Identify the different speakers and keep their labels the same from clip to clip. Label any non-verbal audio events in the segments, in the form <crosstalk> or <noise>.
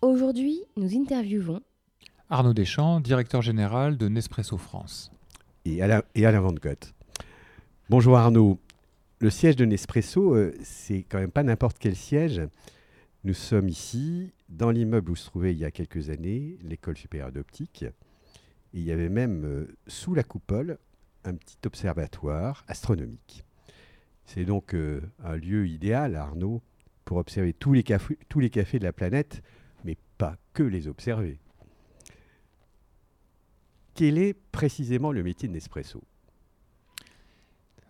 Speaker 1: Aujourd'hui, nous interviewons
Speaker 2: Arnaud Deschamps, directeur général de Nespresso France.
Speaker 3: Et Alain, et Alain Van Gogh. Bonjour Arnaud. Le siège de Nespresso, euh, c'est quand même pas n'importe quel siège. Nous sommes ici, dans l'immeuble où se trouvait il y a quelques années l'école supérieure d'optique. Et il y avait même euh, sous la coupole un petit observatoire astronomique. C'est donc euh, un lieu idéal, Arnaud, pour observer tous les, cafés, tous les cafés de la planète pas que les observer. Quel est précisément le métier de Nespresso?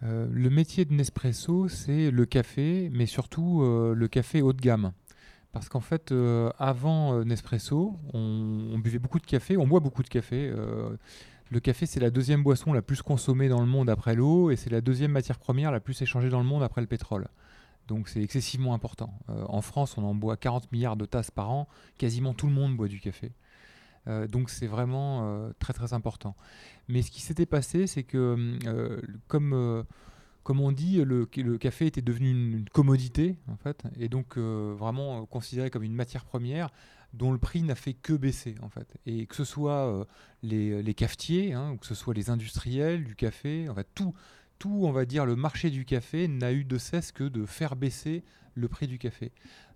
Speaker 2: Euh, Le métier de Nespresso, c'est le café, mais surtout euh, le café haut de gamme. Parce qu'en fait, euh, avant Nespresso, on, on, buvait beaucoup de café, on boit beaucoup de café. le café, c'est la deuxième boisson la plus consommée dans le monde après l'eau, et c'est la deuxième matière première la plus échangée dans le monde après le pétrole. Donc c'est excessivement important. Euh, en France, on en boit 40 milliards de tasses par an. Quasiment tout le monde boit du café. Euh, donc c'est vraiment euh, très très important. Mais ce qui s'était passé, c'est que comme, on dit, le, café était devenu une, commodité, en fait, et donc vraiment considéré comme une matière première dont le prix n'a fait que baisser, en fait. Et que ce soit les, cafetiers, hein, ou que ce soit les industriels du café, en fait, tout, tout, on va dire, le marché du café n'a eu de cesse que de faire baisser le prix du café.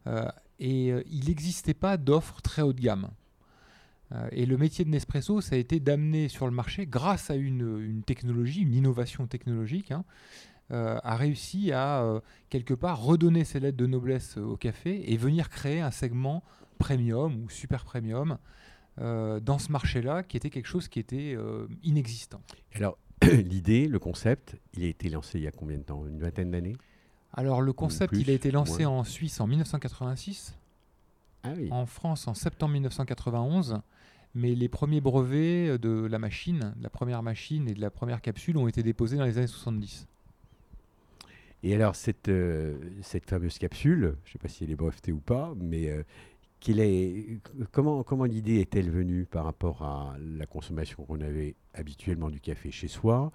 Speaker 2: Euh, et euh, il n'existait pas d'offres très haut de gamme. Euh, et le métier de Nespresso, ça a été d'amener sur le marché, grâce à une, technologie, une innovation technologique, hein, a réussi à, quelque part, redonner ses lettres de noblesse au café et venir créer un segment premium ou super premium dans ce marché-là, qui était quelque chose qui était inexistant.
Speaker 3: Alors, <coughs> l'idée, le concept, il a été lancé il y a combien de temps? Une vingtaine d'années?
Speaker 2: Alors le concept, il a été lancé en Suisse en 1986, ah en France en septembre 1991, mais les premiers brevets de la machine, de la première machine et de la première capsule ont été déposés dans les années 70.
Speaker 3: Et alors cette, euh, cette fameuse capsule, je ne sais pas si elle est brevetée ou pas, mais euh, est, comment, comment l'idée est-elle venue par rapport à la consommation qu'on avait habituellement du café chez soi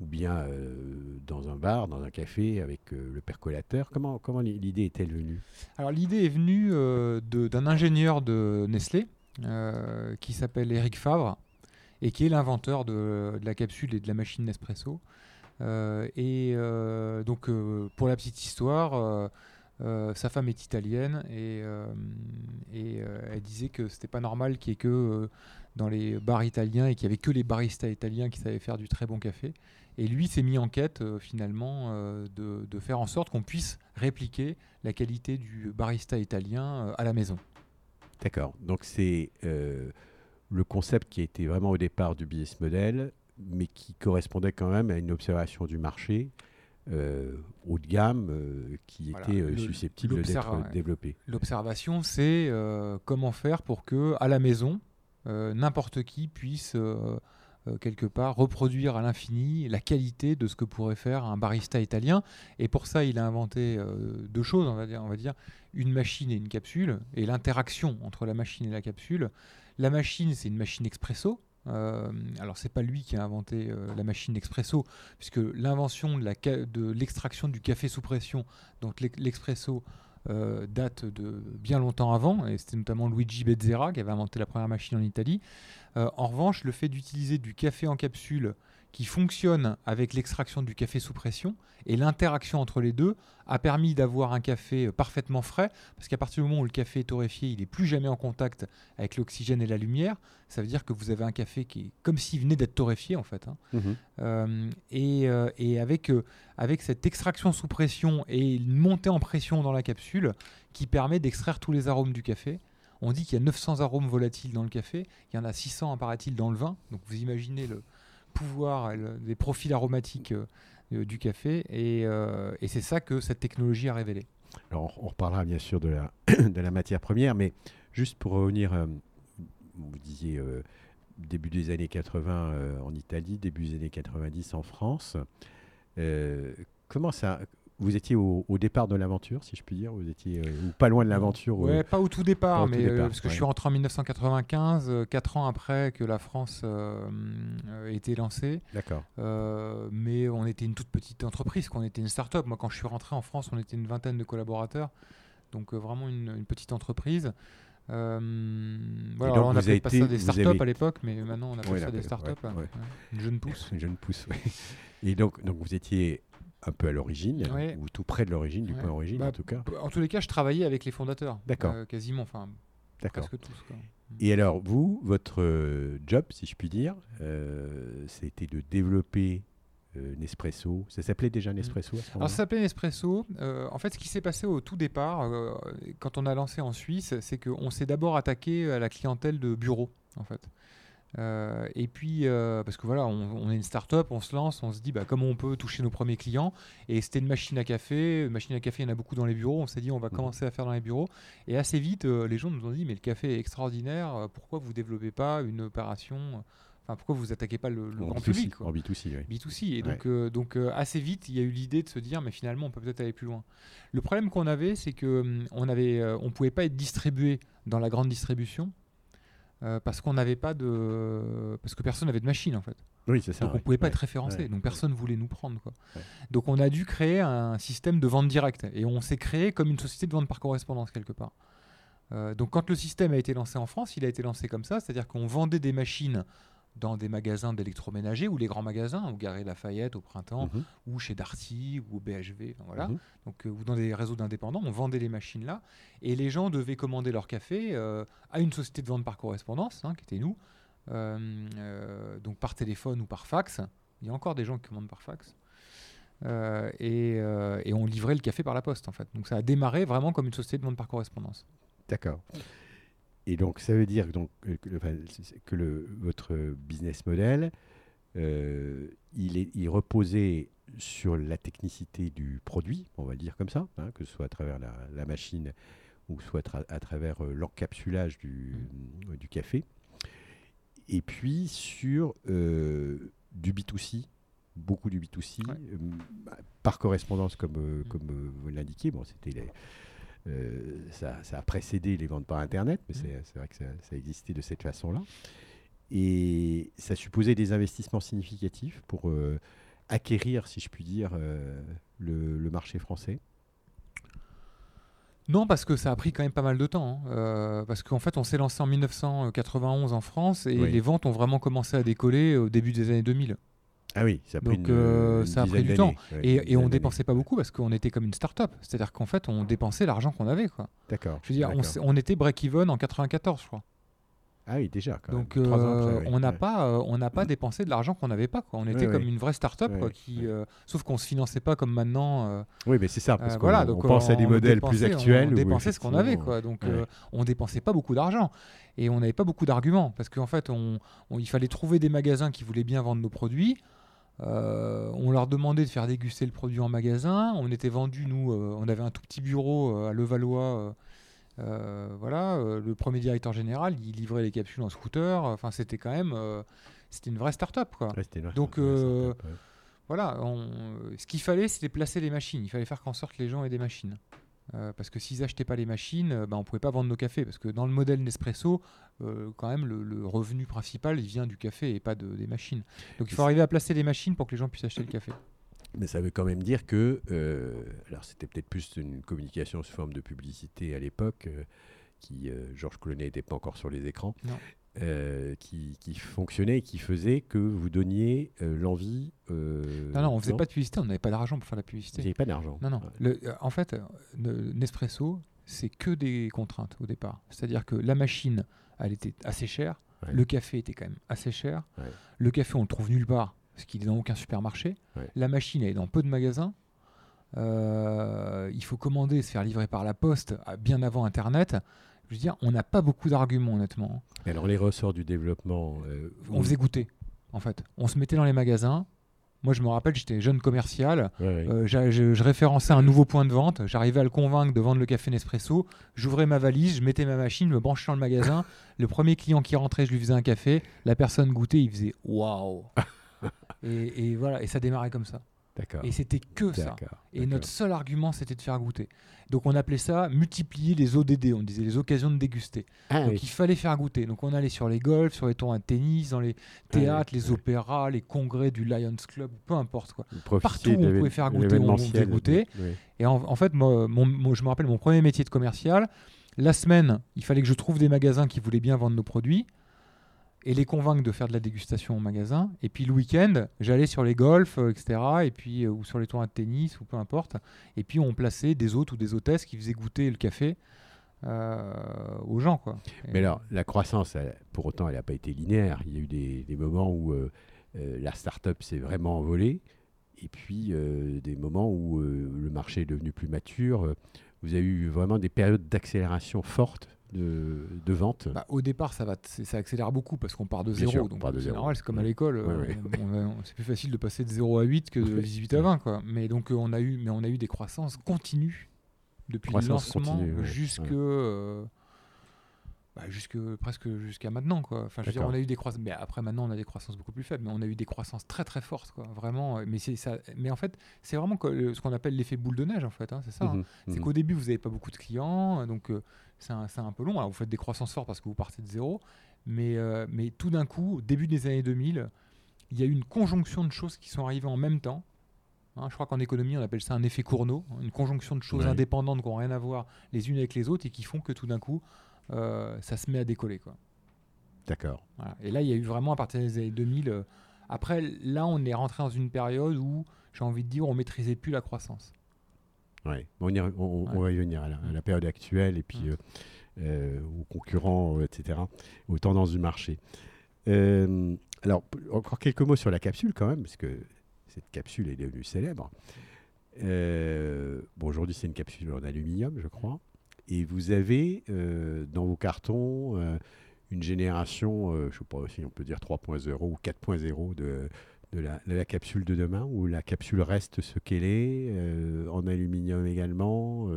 Speaker 3: ou bien euh, dans un bar, dans un café avec euh, le percolateur? Comment, comment l'idée est-elle venue?
Speaker 2: Alors l'idée est venue euh, d'un ingénieur de Nestlé qui s'appelle Eric Favre et qui est l'inventeur de, de, la capsule et de la machine Nespresso. et donc pour la petite histoire, euh, sa femme est italienne et, euh, euh, elle disait que c'était pas normal qu'il y ait que dans les bars italiens et qu'il y avait que les baristas italiens qui savaient faire du très bon café. Et lui s'est mis en quête finalement de, faire en sorte qu'on puisse répliquer la qualité du barista italien à la maison.
Speaker 3: D'accord. Donc c'est le concept qui était vraiment au départ du business model, mais qui correspondait quand même à une observation du marché haut de gamme euh, qui était euh, susceptible d'être développé.
Speaker 2: L'observation, c'est comment faire pour que à la maison, n'importe qui puisse quelque part reproduire à l'infini la qualité de ce que pourrait faire un barista italien. Et pour ça, il a inventé deux choses, on va dire, on va dire une machine et une capsule, et l'interaction entre la machine et la capsule. La machine, c'est une machine expresso, euh, alors c'est pas lui qui a inventé euh, la machine d'expresso, puisque l'invention de l'extraction du café sous pression, donc l'expresso, euh, date de bien longtemps avant, et c'était notamment Luigi Bezzera qui avait inventé la première machine en Italie. en revanche, le fait d'utiliser du café en capsule qui fonctionne avec l'extraction du café sous pression et l'interaction entre les deux a permis d'avoir un café euh, parfaitement frais parce qu'à partir du moment où le café est torréfié, il n'est plus jamais en contact avec l'oxygène et la lumière. Ça veut dire que vous avez un café qui est comme s'il venait d'être torréfié en fait. hein.
Speaker 3: Mhm.
Speaker 2: Euh, et, euh, et avec, euh, avec cette extraction sous pression et une montée en pression dans la capsule qui permet d'extraire tous les arômes du café. On dit qu'il y a 900 arômes volatiles dans le café, il y en a 600 apparaît-il dans le vin. Donc vous imaginez le pouvoir et le- des profils aromatiques euh, du café et, euh, et c'est ça que cette technologie a révélé.
Speaker 3: On reparlera bien sûr <clears throat> de la, matière première, mais juste pour revenir, euh, vous disiez début des années 80 euh, en Italie, début des années 90 en France. Comment ça Vous étiez au, au départ de l'aventure, si je puis dire Vous étiez euh, ou pas loin de l'aventure
Speaker 2: Ouais,
Speaker 3: euh,
Speaker 2: pas au tout départ,
Speaker 3: au
Speaker 2: mais euh,
Speaker 3: départ,
Speaker 2: parce que je suis rentré en 1995, euh, quatre ans après que la France ait été lancée.
Speaker 3: D'accord.
Speaker 2: Mais on était une toute petite entreprise, qu'on était une start-up. Moi, quand je suis rentré en France, on était une vingtaine de collaborateurs, donc vraiment une, une petite entreprise. Euh, voilà,
Speaker 3: donc
Speaker 2: on
Speaker 3: vous
Speaker 2: appelait
Speaker 3: avez
Speaker 2: pas ça des
Speaker 3: vous
Speaker 2: start-up
Speaker 3: avez-
Speaker 2: à l'époque, mais maintenant on appelle
Speaker 3: Ouais,
Speaker 2: ça des
Speaker 3: ouais,
Speaker 2: start-up.
Speaker 3: ouais.
Speaker 2: ouais. Une jeune pousse. <laughs>
Speaker 3: Je ne pousse. oui. Et donc, donc vous étiez un peu à l'origine,
Speaker 2: Ouais.
Speaker 3: ou tout près de l'origine, du
Speaker 2: Ouais.
Speaker 3: point d'origine
Speaker 2: Bah,
Speaker 3: en tout cas.
Speaker 2: En tous les cas, je travaillais avec les fondateurs.
Speaker 3: D'accord.
Speaker 2: Euh, quasiment, enfin presque tous. quoi.
Speaker 3: Et alors, vous, votre euh, job, si je puis dire, euh, c'était de développer euh, Nespresso. Ça s'appelait déjà Nespresso à
Speaker 2: Alors ça s'appelait Nespresso. En fait, ce qui s'est passé au tout départ, quand on a lancé en Suisse, c'est qu'on s'est d'abord attaqué à la clientèle de bureau, en fait. Euh, et puis, euh, parce que voilà, on, on est une start-up, on se lance, on se dit bah, comment on peut toucher nos premiers clients. Et c'était une machine à café. Une machine à café, il y en a beaucoup dans les bureaux. On s'est dit on va
Speaker 3: Mhm.
Speaker 2: commencer à faire dans les bureaux. Et assez vite, euh, les gens nous ont dit mais le café est extraordinaire. Pourquoi vous développez pas une opération Enfin, pourquoi vous attaquez pas le, le
Speaker 3: En
Speaker 2: grand
Speaker 3: B2C,
Speaker 2: public quoi
Speaker 3: En B2C, oui.
Speaker 2: B2C. Et
Speaker 3: Ouais.
Speaker 2: donc, euh, donc euh, assez vite, il y a eu l'idée de se dire, mais finalement, on peut peut-être aller plus loin. Le problème qu'on avait, c'est que hum, on avait, euh, on pouvait pas être distribué dans la grande distribution euh, parce qu'on n'avait pas de, parce que personne n'avait de machine en fait.
Speaker 3: Oui, c'est ça.
Speaker 2: Donc on
Speaker 3: ouais.
Speaker 2: pouvait pas
Speaker 3: Ouais.
Speaker 2: être référencé.
Speaker 3: ouais,
Speaker 2: donc personne voulait nous prendre quoi. Donc on a dû créer un système de vente directe et on s'est créé comme une société de vente par correspondance quelque part. Euh, donc quand le système a été lancé en France, il a été lancé comme ça, c'est-à-dire qu'on vendait des machines dans des magasins d'électroménager ou les grands magasins, au Galerie Lafayette au printemps,
Speaker 3: Mhm.
Speaker 2: ou chez Darty ou au BHV, enfin, voilà.
Speaker 3: Mhm.
Speaker 2: Donc, euh, ou dans des réseaux d'indépendants, on vendait les machines là, et les gens devaient commander leur café euh, à une société de vente par correspondance, hein, qui était nous, euh, donc par téléphone ou par fax. Il y a encore des gens qui commandent par fax. Et, et on livrait le café par la poste en fait. Donc ça a démarré vraiment comme une société de vente par correspondance.
Speaker 3: D'accord. Et donc, ça veut dire donc, euh, que, enfin, que le, votre business model, euh, il, est, il reposait sur la technicité du produit, on va le dire comme ça, hein, que ce soit à travers la, la machine ou soit tra- à travers euh, l'encapsulage du, euh, du café. Et puis sur du B2C, beaucoup du B2C,
Speaker 2: Ouais.
Speaker 3: euh, bah, par correspondance comme,
Speaker 2: Mm.
Speaker 3: comme vous l'indiquiez. Bon, c'était euh, ça, ça a précédé les ventes par Internet, mais c'est c'est vrai que ça, ça existait de cette façon-là. Et ça supposait des investissements significatifs pour euh, acquérir, si je puis dire, euh, le, le marché français.
Speaker 2: Non, parce que ça a pris quand même pas mal de temps. hein. Euh, parce qu'en fait, on s'est lancé en 1991 en France et
Speaker 3: Oui.
Speaker 2: les ventes ont vraiment commencé à décoller au début des années 2000.
Speaker 3: Ah oui, ça a pris
Speaker 2: Donc,
Speaker 3: une,
Speaker 2: euh,
Speaker 3: une
Speaker 2: ça a
Speaker 3: dizaine
Speaker 2: pris du temps.
Speaker 3: ouais,
Speaker 2: Et, et on dépensait pas beaucoup parce qu'on était comme une start-up. C'est-à-dire qu'en fait, on dépensait l'argent qu'on avait. Quoi.
Speaker 3: D'accord.
Speaker 2: Je veux dire, on, on était break-even en 94, je crois.
Speaker 3: Ah oui, déjà. Quand
Speaker 2: Donc,
Speaker 3: même.
Speaker 2: Euh,
Speaker 3: après, oui.
Speaker 2: on n'a
Speaker 3: Ouais.
Speaker 2: pas, euh, on n'a pas dépensé de l'argent qu'on n'avait pas. Quoi. On était
Speaker 3: Ouais,
Speaker 2: comme
Speaker 3: ouais.
Speaker 2: une vraie start-up, quoi, qui, euh, sauf qu'on se finançait pas comme maintenant. euh,
Speaker 3: Oui, mais c'est ça, parce
Speaker 2: Euh,
Speaker 3: qu'on
Speaker 2: voilà,
Speaker 3: on
Speaker 2: donc
Speaker 3: pense à des modèles plus actuels.
Speaker 2: On dépensait ce qu'on avait, quoi. Donc, euh, on dépensait pas beaucoup d'argent et on n'avait pas beaucoup d'arguments parce qu'en fait, on, il fallait trouver des magasins qui voulaient bien vendre nos produits. Euh, on leur demandait de faire déguster le produit en magasin. On était vendu, nous, euh, on avait un tout petit bureau euh, à Levallois. Euh, voilà, euh, le premier directeur général, il livrait les capsules en scooter. Enfin, c'était quand même, euh, c'était une vraie start-up, quoi.
Speaker 3: Ouais,
Speaker 2: Donc,
Speaker 3: ouais.
Speaker 2: Voilà, on- ce qu'il fallait, c'était placer les machines. Il fallait faire qu'en sorte que les gens aient des machines. Euh, parce que s'ils n'achetaient pas les machines, euh, ben, on ne pouvait pas vendre nos cafés. Parce que dans le modèle Nespresso, euh, quand même, le, le revenu principal, il vient du café et pas de- des machines. Donc il faut arriver à placer les machines pour que les gens puissent acheter le café.
Speaker 3: Mais ça veut quand même dire que, euh, alors c'était peut-être plus une communication sous forme de publicité à l'époque, euh, qui euh, Georges Clooney n'était pas encore sur les écrans.
Speaker 2: Non.
Speaker 3: qui, qui fonctionnait et qui faisait que vous donniez l'envie.
Speaker 2: Non, non, on faisait pas de publicité, on n'avait pas d'argent pour faire la publicité.
Speaker 3: n'avez pas d'argent.
Speaker 2: Non, non. Le- en fait, ne- Nespresso, c'est que des contraintes au départ. C'est-à-dire que la machine, elle était assez chère.
Speaker 3: Ouais.
Speaker 2: Le café était quand même assez cher.
Speaker 3: Ouais.
Speaker 2: Le café, on le trouve nulle part, parce qu'il est dans aucun supermarché.
Speaker 3: Ouais.
Speaker 2: La machine, elle est dans peu de magasins. Euh, il faut commander, se faire livrer par la poste bien avant Internet. Je veux dire, on n'a pas beaucoup d'arguments, honnêtement.
Speaker 3: Mais Alors, les ressorts du développement. euh,
Speaker 2: On faisait goûter, en fait. On se mettait dans les magasins. Moi, je me rappelle, j'étais jeune commercial.
Speaker 3: Ouais, ouais.
Speaker 2: Euh, je, je référençais un nouveau point de vente. J'arrivais à le convaincre de vendre le café Nespresso. J'ouvrais ma valise, je mettais ma machine, je me branchais dans le magasin. <laughs> le premier client qui rentrait, je lui faisais un café. La personne goûtait, il faisait waouh. <laughs> et, et voilà, et ça démarrait comme ça.
Speaker 3: D'accord.
Speaker 2: Et c'était que ça. Et notre seul argument, c'était de faire goûter. Donc on appelait ça multiplier les ODD, on disait les occasions de déguster.
Speaker 3: Ah,
Speaker 2: Donc
Speaker 3: oui.
Speaker 2: il fallait faire goûter. Donc on allait sur les golfs, sur les tournois de tennis, dans les théâtres, les opéras, les congrès du Lions Club, peu importe quoi. Partout où on pouvait faire goûter, on- faisait goûter.
Speaker 3: oui.
Speaker 2: Et en, en fait, moi, mon- je me rappelle mon premier métier de commercial. La semaine, il fallait que je trouve des magasins qui voulaient bien vendre nos produits et les convaincre de faire de la dégustation au magasin. Et puis le week-end, j'allais sur les golfs, euh, etc. Et puis, euh, ou sur les tournois de tennis, ou peu importe. Et puis on plaçait des hôtes ou des hôtesses qui faisaient goûter le café euh, aux gens.
Speaker 3: Mais alors, la croissance, pour autant, elle n'a pas été linéaire. Il y a eu des, moments où la start-up s'est vraiment envolée, et puis des moments où le marché est devenu plus mature. Vous avez eu vraiment des périodes d'accélération fortes de, de vente.
Speaker 2: Bah, au départ, ça, va, ça accélère beaucoup parce qu'on part de zéro.
Speaker 3: sûr, on
Speaker 2: donc
Speaker 3: part de
Speaker 2: c'est
Speaker 3: zéro.
Speaker 2: normal, c'est comme à l'école.
Speaker 3: Ouais, ouais.
Speaker 2: c'est plus facile de passer de 0 à 8 que de
Speaker 3: Ouais.
Speaker 2: 18 à 20. Quoi. Mais donc, euh, on a eu, mais on a eu des croissances continues depuis
Speaker 3: Croissance
Speaker 2: le lancement
Speaker 3: Ouais.
Speaker 2: euh, bah, jusque presque jusqu'à maintenant. Quoi. Enfin, je veux dire, on a eu des croissances. Mais après, maintenant, on a des croissances beaucoup plus faibles. Mais on a eu des croissances très très fortes. Quoi. Vraiment. euh, Mais, c'est ça, mais en fait, c'est vraiment ce qu'on appelle l'effet boule de neige. En fait, hein, c'est ça. hein.
Speaker 3: Mhm,
Speaker 2: C'est
Speaker 3: mhm.
Speaker 2: qu'au début, vous n'avez pas beaucoup de clients, euh, donc euh, c'est un, c'est un peu long. Alors, vous faites des croissances fortes parce que vous partez de zéro, mais, euh, mais tout d'un coup, au début des années 2000, il y a eu une conjonction de choses qui sont arrivées en même temps. Hein, je crois qu'en économie, on appelle ça un effet Cournot, une conjonction de choses indépendantes qui n'ont rien à voir les unes avec les autres et qui font que tout d'un coup, ça se met à décoller. Quoi.
Speaker 3: D'accord.
Speaker 2: Voilà. Et là, il y a eu vraiment à partir des années 2000. euh, après, là, on est rentré dans une période où, j'ai envie de dire, on maîtrisait plus la croissance.
Speaker 3: Ouais. On, y re- on- on- on va y venir à la, à la période actuelle et puis euh, euh, aux concurrents, euh, etc., aux tendances du marché. Euh, alors, encore quelques mots sur la capsule quand même, parce que cette capsule est devenue célèbre. Euh, bon, aujourd'hui, c'est une capsule en aluminium, je crois. Et vous avez euh, dans vos cartons euh, une génération, euh, je ne sais pas si on peut dire 3.0 ou 4.0 de, la, de la capsule de demain, où la capsule reste ce qu'elle est, en aluminium également.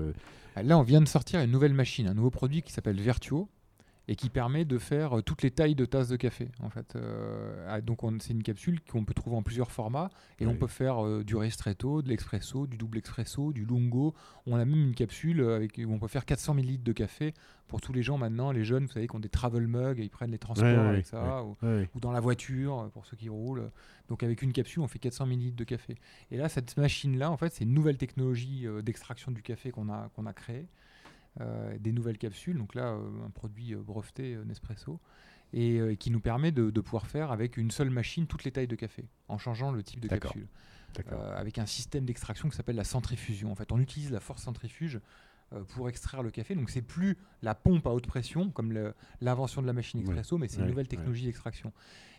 Speaker 2: Là, on vient de sortir une nouvelle machine, un nouveau produit qui s'appelle Vertuo et qui permet de faire euh, toutes les tailles de tasses de café. En fait, Euh, ah, donc on- c'est une capsule qu'on peut trouver en plusieurs formats et on peut faire euh, du ristretto, de l'expresso, du double expresso, du lungo. On a même une capsule avec, où on peut faire 400 ml de café pour tous les gens maintenant, les jeunes, vous savez, qui ont des travel mugs et ils prennent les transports avec ça. ou- dans la voiture pour ceux qui roulent. Donc avec une capsule, on fait 400 ml de café. Et là, cette machine-là, en fait, c'est une nouvelle technologie d'extraction du café qu'on a, qu'on a créée. Euh, des nouvelles capsules, donc là, euh, un produit euh, breveté Nespresso, et qui nous permet de, de pouvoir faire avec une seule machine toutes les tailles de café, en changeant le type de capsule. Avec un système d'extraction qui s'appelle la centrifusion. En fait, on utilise la force centrifuge pour extraire le café. Donc, c'est plus la pompe à haute pression, comme l'invention de la machine
Speaker 3: Oui.
Speaker 2: expresso, mais c'est une nouvelle technologie d'extraction.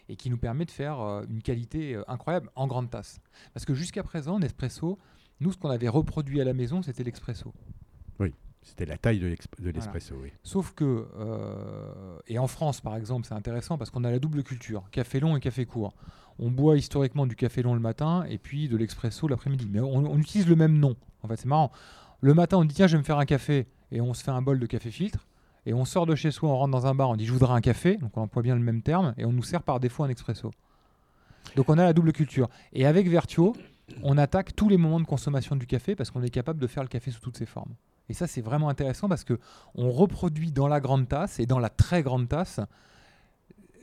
Speaker 2: Et qui nous permet de faire euh, une qualité euh, incroyable en grande tasse. Parce que jusqu'à présent, Nespresso, nous, ce qu'on avait reproduit à la maison, c'était l'expresso.
Speaker 3: C'était la taille de l'espresso, oui.
Speaker 2: Sauf que, euh, et en France par exemple, c'est intéressant parce qu'on a la double culture, café long et café court. On boit historiquement du café long le matin et puis de l'expresso l'après-midi. Mais on, on utilise le même nom. En fait, c'est marrant. Le matin, on dit tiens, je vais me faire un café et on se fait un bol de café filtre. Et on sort de chez soi, on rentre dans un bar, on dit je voudrais un café, donc on emploie bien le même terme, et on nous sert par défaut un expresso. Donc on a la double culture. Et avec Vertuo, on attaque tous les moments de consommation du café parce qu'on est capable de faire le café sous toutes ses formes. Et ça, c'est vraiment intéressant parce que on reproduit dans la grande tasse et dans la très grande tasse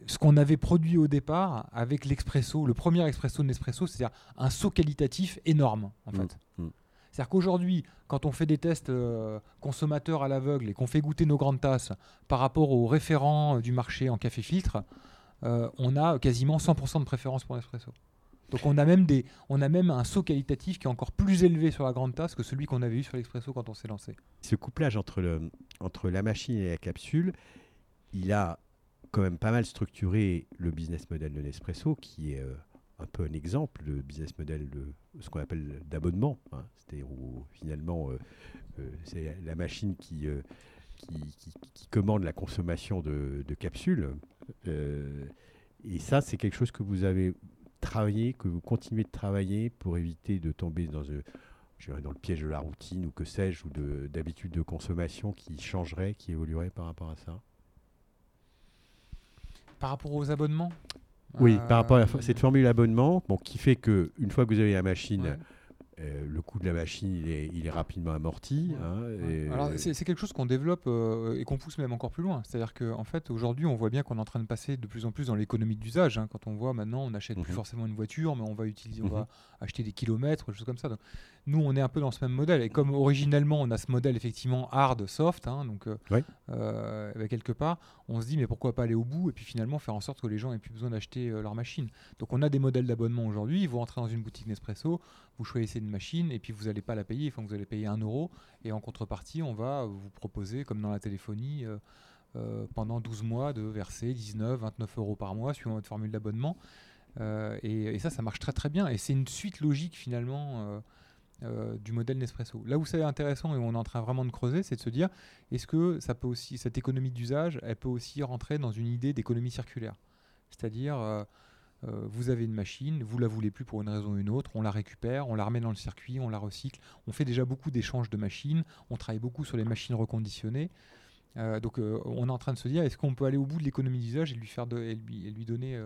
Speaker 2: ce qu'on avait produit au départ avec l'expresso, le premier expresso de Nespresso, c'est-à-dire un saut qualitatif énorme en
Speaker 3: Mm,
Speaker 2: fait.
Speaker 3: mm.
Speaker 2: C'est-à-dire qu'aujourd'hui, quand on fait des tests consommateurs à l'aveugle et qu'on fait goûter nos grandes tasses par rapport aux référents du marché en café filtre, on a quasiment 100% de préférence pour l'espresso. Donc on a même des, on a même un saut qualitatif qui est encore plus élevé sur la grande tasse que celui qu'on avait eu sur l'expresso quand on s'est lancé.
Speaker 3: Ce couplage entre le, entre la machine et la capsule, il a quand même pas mal structuré le business model de Nespresso, qui est euh, un peu un exemple de business model de ce qu'on appelle d'abonnement. Hein. C'était où finalement euh, euh, c'est la machine qui, qui, commande la consommation de capsules. et ça, c'est quelque chose que vous avez travailler, que vous continuez de travailler pour éviter de tomber dans, euh, dans le piège de la routine ou que sais-je, ou d'habitude de, consommation qui changerait, qui évoluerait par rapport à ça?
Speaker 2: Par rapport aux abonnements?
Speaker 3: Oui, par rapport à euh, cette formule abonnement, bon, qui fait que une fois que vous avez la machine, euh, le coût de la machine, il est, il est rapidement amorti. Hein,
Speaker 2: c'est quelque chose qu'on développe euh, et qu'on pousse même encore plus loin. C'est-à-dire qu'en en fait, aujourd'hui, on voit bien qu'on est en train de passer de plus en plus dans l'économie d'usage. Hein. Quand on voit maintenant, on n'achète plus mhm. forcément une voiture, mais on va, utiliser, on va mhm. acheter des kilomètres, des choses comme ça. Donc, nous, on est un peu dans ce même modèle. Et comme originellement, on a ce modèle effectivement hard, soft, hein, donc euh, bah, quelque part, on se dit, mais pourquoi pas aller au bout et puis finalement faire en sorte que les gens aient plus besoin d'acheter leur machine. Donc, on a des modèles d'abonnement aujourd'hui. Vous rentrez dans une boutique Nespresso, vous choisissez une machine et puis vous n'allez pas la payer, il vous allez payer un euro et en contrepartie, on va vous proposer, comme dans la téléphonie, euh, euh, pendant 12 mois de verser 19, 29 euros par mois suivant votre formule d'abonnement. Euh, et, ça, ça marche très très bien et c'est une suite logique finalement. du modèle Nespresso. Là où c'est intéressant et où on est en train vraiment de creuser, c'est de se dire est-ce que ça peut aussi cette économie d'usage, elle peut aussi rentrer dans une idée d'économie circulaire, c'est-à-dire vous avez une machine, vous la voulez plus pour une raison ou une autre, on la récupère, on la remet dans le circuit, on la recycle. On fait déjà beaucoup d'échanges de machines, on travaille beaucoup sur les machines reconditionnées. Euh, donc euh, on est en train de se dire est-ce qu'on peut aller au bout de l'économie d'usage et lui faire de, et lui, lui, donner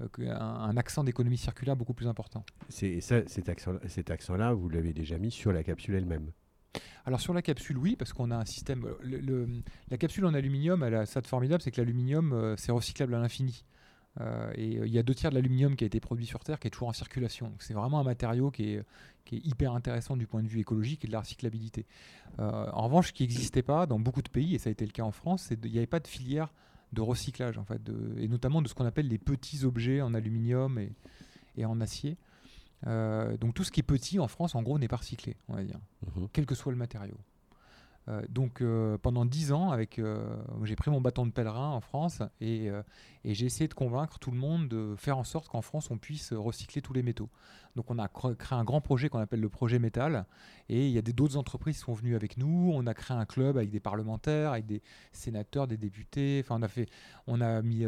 Speaker 2: un, accent d'économie circulaire beaucoup plus important?
Speaker 3: C'est cet accent-là, cet accent vous l'avez déjà mis sur la capsule elle-même?
Speaker 2: Alors sur la capsule, oui, parce qu'on a un système. la capsule en aluminium, elle a ça de formidable, c'est que l'aluminium, c'est recyclable à l'infini. Euh, et euh, il y a deux tiers de l'aluminium qui a été produit sur Terre qui est toujours en circulation. c'est vraiment un matériau qui est, qui est, hyper intéressant du point de vue écologique et de la recyclabilité. Euh, en revanche, ce qui n'existait pas dans beaucoup de pays, et ça a été le cas en France, c'est qu'il n'y avait pas de filière de recyclage, en fait, et notamment de ce qu'on appelle les petits objets en aluminium et, et en acier. donc tout ce qui est petit en France, en gros, n'est pas recyclé, on va dire, mmh quel que soit le matériau. Euh, donc euh, pendant dix ans, avec, euh, j'ai pris mon bâton de pèlerin en France et, et j'ai essayé de convaincre tout le monde de faire en sorte qu'en France on puisse recycler tous les métaux. Donc on a créé un grand projet qu'on appelle le projet métal et il y a d'autres entreprises qui sont venues avec nous. On a créé un club avec des parlementaires, avec des sénateurs, des députés. Enfin on a fait, on a mis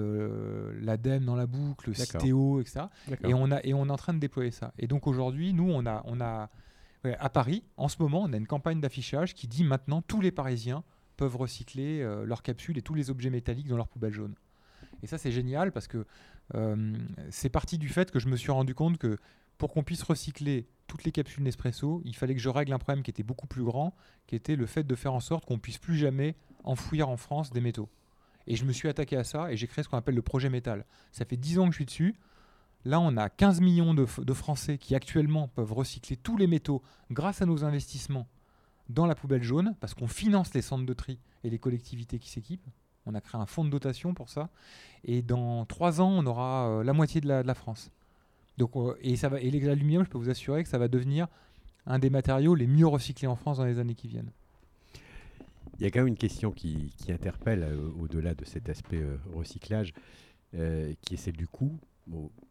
Speaker 2: l'ADEME dans la boucle, le etc. Et on a et on est en train de déployer ça. Et donc aujourd'hui nous on a on a à Paris, en ce moment, on a une campagne d'affichage qui dit maintenant tous les Parisiens peuvent recycler euh, leurs capsules et tous les objets métalliques dans leur poubelle jaune. Et ça, c'est génial parce que euh, c'est parti du fait que je me suis rendu compte que pour qu'on puisse recycler toutes les capsules Nespresso, il fallait que je règle un problème qui était beaucoup plus grand, qui était le fait de faire en sorte qu'on puisse plus jamais enfouir en France des métaux. Et je me suis attaqué à ça et j'ai créé ce qu'on appelle le projet métal. Ça fait 10 ans que je suis dessus. Là, on a 15 millions de, Français qui actuellement peuvent recycler tous les métaux grâce à nos investissements dans la poubelle jaune, parce qu'on finance les centres de tri et les collectivités qui s'équipent. On a créé un fonds de dotation pour ça. Et dans trois ans, on aura euh, la moitié de la, France. Donc, euh, et ça va, et l'aluminium, je peux vous assurer que ça va devenir un des matériaux les mieux recyclés en France dans les années qui viennent.
Speaker 3: Il y a quand même une question qui, interpelle euh, au-delà de cet aspect recyclage, qui est celle du coût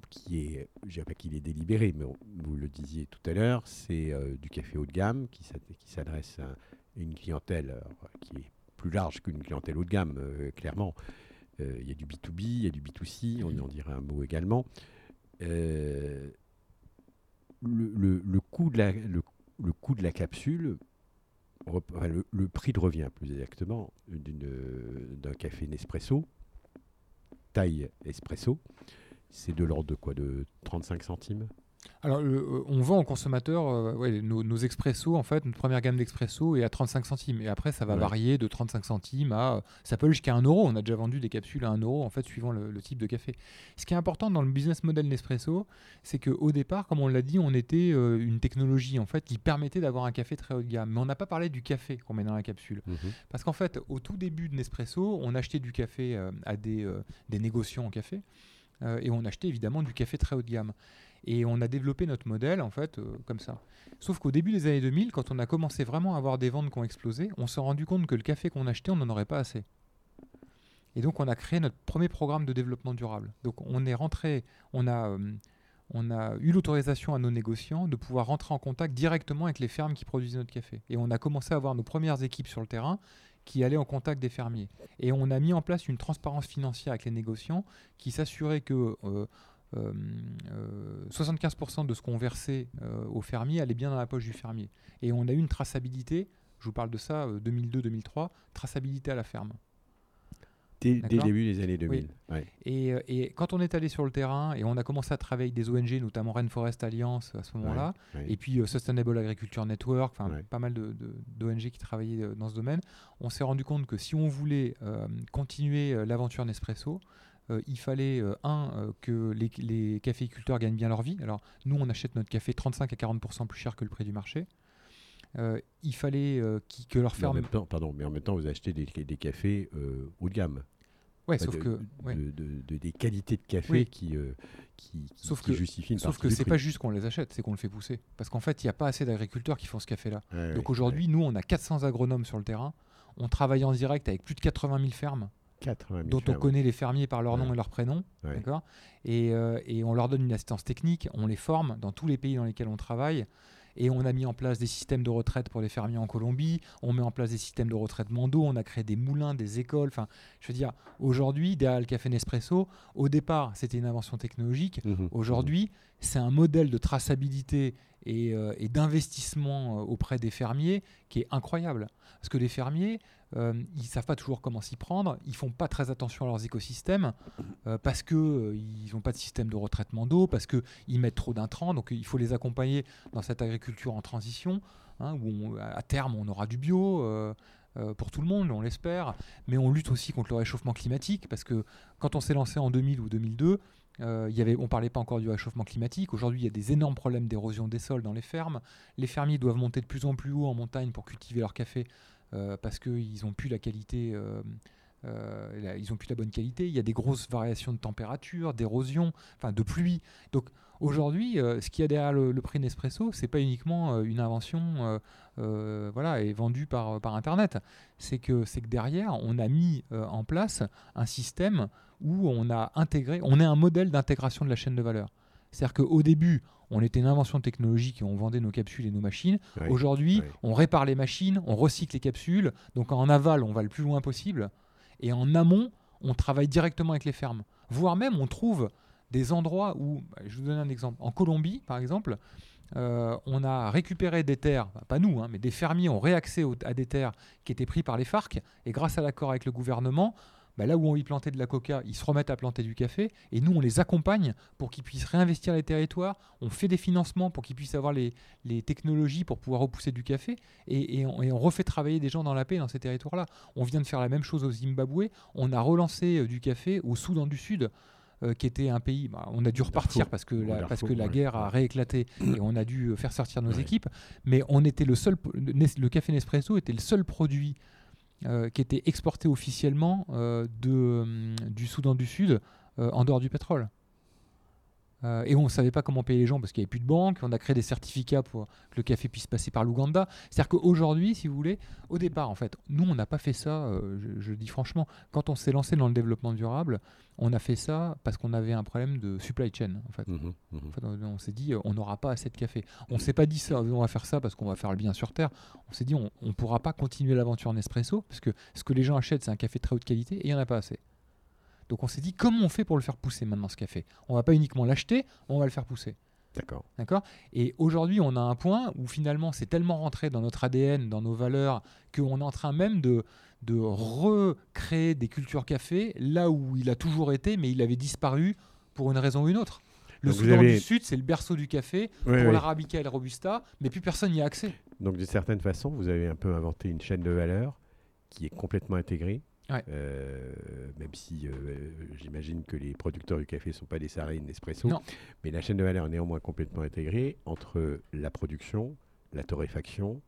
Speaker 3: qui est, je dirais pas qu'il est délibéré, mais vous le disiez tout à l'heure, c'est euh, du café haut de gamme qui s'adresse à une clientèle euh, qui est plus large qu'une clientèle haut de gamme, euh, clairement. Il y a du B2B, il y a du B2C, on en dirait un mot également. Le, le, coût de la, le, coût de la capsule, le, prix de revient plus exactement d'un café Nespresso, taille espresso, c'est de l'ordre de quoi De 35 centimes?
Speaker 2: Alors, euh, on vend aux consommateurs euh, ouais, nos, nos expressos, en fait, notre première gamme d'expresso est à 35 centimes. Et après, ça va
Speaker 3: Ouais.
Speaker 2: varier de 35 centimes à. Ça peut aller jusqu'à 1 euro. On a déjà vendu des capsules à 1 euro, en fait, suivant le, le type de café. Ce qui est important dans le business model Nespresso, c'est qu'au départ, comme on l'a dit, on était euh, une technologie, en fait, qui permettait d'avoir un café très haut de gamme. Mais on n'a pas parlé du café qu'on met dans la capsule.
Speaker 3: Mhm.
Speaker 2: Parce qu'en fait, au tout début de Nespresso, on achetait du café euh, à des, des négociants en café euh, et on achetait évidemment du café très haut de gamme. Et on a développé notre modèle en fait euh, comme ça. Sauf qu'au début des années 2000, quand on a commencé vraiment à avoir des ventes qui ont explosé, on s'est rendu compte que le café qu'on achetait, on n'en aurait pas assez. Et donc on a créé notre premier programme de développement durable. Donc on est rentré, on a, euh, on a eu l'autorisation à nos négociants de pouvoir rentrer en contact directement avec les fermes qui produisent notre café. Et on a commencé à avoir nos premières équipes sur le terrain qui allaient en contact des fermiers. Et on a mis en place une transparence financière avec les négociants qui s'assurait que euh, euh, euh, 75% de ce qu'on versait euh, aux fermiers allait bien dans la poche du fermier. Et on a eu une traçabilité, je vous parle de ça, euh, 2002-2003, traçabilité à la ferme.
Speaker 3: Dès, dès le début des années 2000. Ouais.
Speaker 2: Et, euh, et quand on est allé sur le terrain et on a commencé à travailler avec des ONG, notamment Rainforest Alliance à ce moment-là,
Speaker 3: ouais.
Speaker 2: et puis euh, Sustainable Agriculture Network, pas mal de- de- d'ONG qui travaillaient euh, dans ce domaine, on s'est rendu compte que si on voulait euh, continuer l'aventure Nespresso, euh, il fallait, euh, un, euh, que les, les caféiculteurs gagnent bien leur vie. Alors, nous, on achète notre café 35 à 40% plus cher que le prix du marché. Euh, il fallait euh, qui- que leur
Speaker 3: Mais en
Speaker 2: ferme.
Speaker 3: même temps, pardon, mais en même temps, vous achetez des, des cafés euh, haut de gamme.
Speaker 2: Ouais, sauf
Speaker 3: de-
Speaker 2: que. ouais.
Speaker 3: de- de- de- des qualités de café
Speaker 2: Oui.
Speaker 3: qui, qui,
Speaker 2: Sauf
Speaker 3: qui
Speaker 2: que-
Speaker 3: justifient une
Speaker 2: Sauf que c'est pas juste qu'on les achète, c'est qu'on le fait pousser. Parce qu'en fait, il n'y a pas assez d'agriculteurs qui font ce café-là. Donc aujourd'hui, nous, on a 400 agronomes sur le terrain. On travaille en direct avec plus de 80 000 fermes,
Speaker 3: ouais. 80 000
Speaker 2: dont on connaît les fermiers par leur nom
Speaker 3: Ouais.
Speaker 2: et leur prénom. D'accord? Et, et on leur donne une assistance technique, on les forme dans tous les pays dans lesquels on travaille. Et on a mis en place des systèmes de retraite pour les fermiers en Colombie. On met en place des systèmes de retraitement d'eau. On a créé des moulins, des écoles. Enfin, je veux dire, aujourd'hui, derrière le café Nespresso, au départ, c'était une invention technologique.
Speaker 3: Mhm.
Speaker 2: Aujourd'hui, c'est un modèle de traçabilité et, euh, et d'investissement euh, auprès des fermiers qui est incroyable. Parce que les fermiers, euh, ils ne savent pas toujours comment s'y prendre, ils font pas très attention à leurs écosystèmes, parce qu'ils n'ont pas de système de retraitement d'eau, parce qu'ils mettent trop d'intrants, donc il faut les accompagner dans cette agriculture en transition, hein, où à terme on aura du bio. pour tout le monde, on l'espère, mais on lutte aussi contre le réchauffement climatique parce que quand on s'est lancé en 2000 ou 2002, euh, on ne parlait pas encore du réchauffement climatique. Aujourd'hui, il y a des énormes problèmes d'érosion des sols dans les fermes. Les fermiers doivent monter de plus en plus haut en montagne pour cultiver leur café euh, parce qu'ils n'ont plus la qualité. euh, ils ont plus la bonne qualité. Il y a des grosses variations de température, d'érosion, enfin de pluie. Donc aujourd'hui, ce qu'il y a derrière le, prix Nespresso, c'est pas uniquement une invention, voilà, et vendue par par internet. C'est que c'est que derrière, on a mis en place un système où on a intégré, on est un modèle d'intégration de la chaîne de valeur. C'est-à-dire qu'au début, on était une invention technologique et on vendait nos capsules et nos machines. Aujourd'hui, on répare les machines, on recycle les capsules. Donc en aval, on va le plus loin possible. Et en amont, on travaille directement avec les fermes. Voire même, on trouve des endroits où, bah, je vous donne un exemple. En Colombie, par exemple, euh, on a récupéré des terres, bah, pas nous, hein, mais des fermiers ont réaccès à des terres qui étaient prises par les FARC. Et grâce à l'accord avec le gouvernement, bah, là où on y plantait de la coca, ils se remettent à planter du café. Et nous, on les accompagne pour qu'ils puissent réinvestir les territoires. On fait des financements pour qu'ils puissent avoir les, les technologies pour pouvoir repousser du café. Et, et on, et on refait travailler des gens dans la paix dans ces territoires-là. On vient de faire la même chose au Zimbabwe. On a relancé euh, du café au Soudan du Sud. euh, qui était un pays, bah, on a dû repartir parce que la, parce que la guerre a rééclaté et on a dû euh, faire sortir nos
Speaker 3: Ouais.
Speaker 2: équipes. Mais on était le seul, le café Nespresso était le seul produit euh, qui était exporté officiellement euh, hum, du Soudan du Sud euh, en dehors du pétrole. Euh, et on ne savait pas comment payer les gens parce qu'il n'y avait plus de banque. On a créé des certificats pour que le café puisse passer par l'Ouganda. C'est-à-dire qu'aujourd'hui, si vous voulez, au départ, en fait, nous, on n'a pas fait ça, euh, je, je dis franchement, quand on s'est lancé dans le développement durable, on a fait ça parce qu'on avait un problème de supply chain. En fait.
Speaker 3: Mhm, mhm.
Speaker 2: En fait, on, on s'est dit, on n'aura pas assez de café. On ne s'est pas dit ça, on va faire ça parce qu'on va faire le bien sur Terre. On s'est dit, on ne pourra pas continuer l'aventure Nespresso parce que ce que les gens achètent, c'est un café de très haute qualité et il n'y en a pas assez. Donc on s'est dit, comment on fait pour le faire pousser maintenant ce café? On va pas uniquement l'acheter, on va le faire pousser.
Speaker 3: D'accord.
Speaker 2: D'accord? Et aujourd'hui, on a un point où finalement, c'est tellement rentré dans notre ADN, dans nos valeurs, qu'on est en train même de, de recréer des cultures café là où il a toujours été, mais il avait disparu pour une raison ou une autre. Le
Speaker 3: Donc
Speaker 2: Soudan
Speaker 3: avez-
Speaker 2: du Sud, c'est le berceau du café
Speaker 3: Oui,
Speaker 2: pour
Speaker 3: oui.
Speaker 2: l'arabica et le robusta, mais plus personne n'y a accès.
Speaker 3: Donc d'une certaine façon, vous avez un peu inventé une chaîne de valeur qui est complètement intégrée.
Speaker 2: Ouais.
Speaker 3: Euh, même si euh, j'imagine que les producteurs du café ne sont pas des salariés de Nespresso,
Speaker 2: Non.
Speaker 3: mais la chaîne de valeur est néanmoins complètement intégrée entre la production, la torréfaction,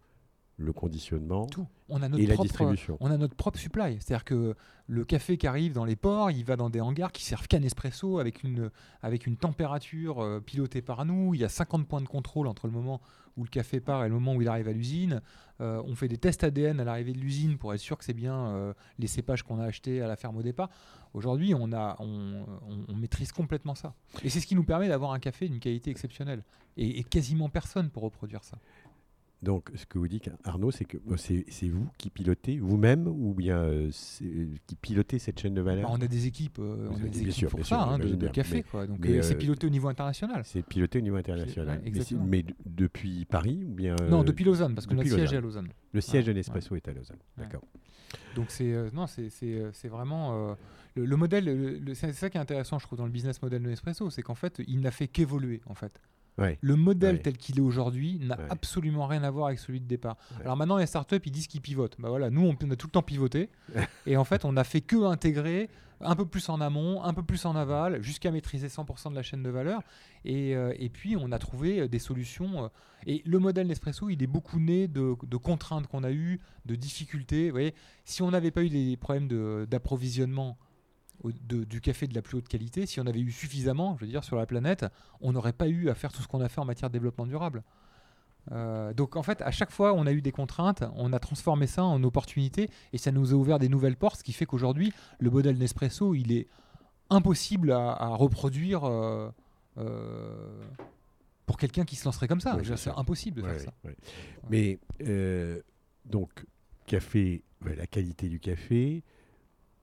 Speaker 3: le conditionnement
Speaker 2: Tout. On a notre
Speaker 3: et la
Speaker 2: propre
Speaker 3: distribution.
Speaker 2: on a notre propre supply. C'est-à-dire que le café qui arrive dans les ports, il va dans des hangars qui servent qu'à Nespresso avec une, avec une température euh, pilotée par nous. Il y a 50 points de contrôle entre le moment où le café part et le moment où il arrive à l'usine. Euh, on fait des tests ADN à l'arrivée de l'usine pour être sûr que c'est bien euh, les cépages qu'on a achetés à la ferme au départ. Aujourd'hui, on, a, on, on- on maîtrise complètement ça. Et c'est ce qui nous permet d'avoir un café d'une qualité exceptionnelle. Et, et quasiment personne pour reproduire ça.
Speaker 3: Donc ce que vous dites, Arnaud, c'est que c'est vous qui pilotez vous-même ou bien euh, euh, qui pilotez cette chaîne de valeur
Speaker 2: Bah, on a des équipes, euh, on a des équipes
Speaker 3: sûr,
Speaker 2: pour ça,
Speaker 3: sûr,
Speaker 2: hein, de, café.
Speaker 3: Mais-
Speaker 2: quoi. Donc euh, c'est piloté au niveau international.
Speaker 3: C'est piloté au niveau international.
Speaker 2: Ouais,
Speaker 3: mais depuis Paris ou bien
Speaker 2: non, depuis Lausanne, parce que notre siège est à Lausanne.
Speaker 3: Le siège de Nespresso est à Lausanne.
Speaker 2: Ouais.
Speaker 3: D'accord.
Speaker 2: Donc c'est non, vraiment le, le modèle. le- le- c'est ça qui est intéressant, je trouve, dans le business model de Nespresso, c'est qu'en fait, il n'a fait qu'évoluer. En fait,
Speaker 3: Ouais.
Speaker 2: le modèle
Speaker 3: Ouais.
Speaker 2: tel qu'il est aujourd'hui n'a
Speaker 3: Ouais.
Speaker 2: absolument rien à voir avec celui de départ. Alors maintenant, les startups, ils disent qu'ils pivotent. Bah voilà, nous, on, on a tout le temps pivoté, <laughs> et en fait, on a fait que intégrer un peu plus en amont, un peu plus en aval, jusqu'à maîtriser 100% de la chaîne de valeur. Et, euh, et puis, on a trouvé euh, des solutions. euh, et le modèle Nespresso, il est beaucoup né de, de contraintes qu'on a eues, de difficultés. Vous voyez, si on n'avait pas eu des problèmes d'approvisionnement de- du café de la plus haute qualité, si on avait eu suffisamment, je veux dire, sur la planète, on n'aurait pas eu à faire tout ce qu'on a fait en matière de développement durable. Euh, donc en fait, à chaque fois, on a eu des contraintes, on a transformé ça en opportunité et ça nous a ouvert des nouvelles portes, ce qui fait qu'aujourd'hui, le modèle Nespresso, il est impossible à, à reproduire euh, euh, pour quelqu'un qui se lancerait comme ça.
Speaker 3: Ouais, c'est
Speaker 2: impossible de
Speaker 3: Ouais,
Speaker 2: faire ça.
Speaker 3: ouais. Mais donc, café, la qualité du café,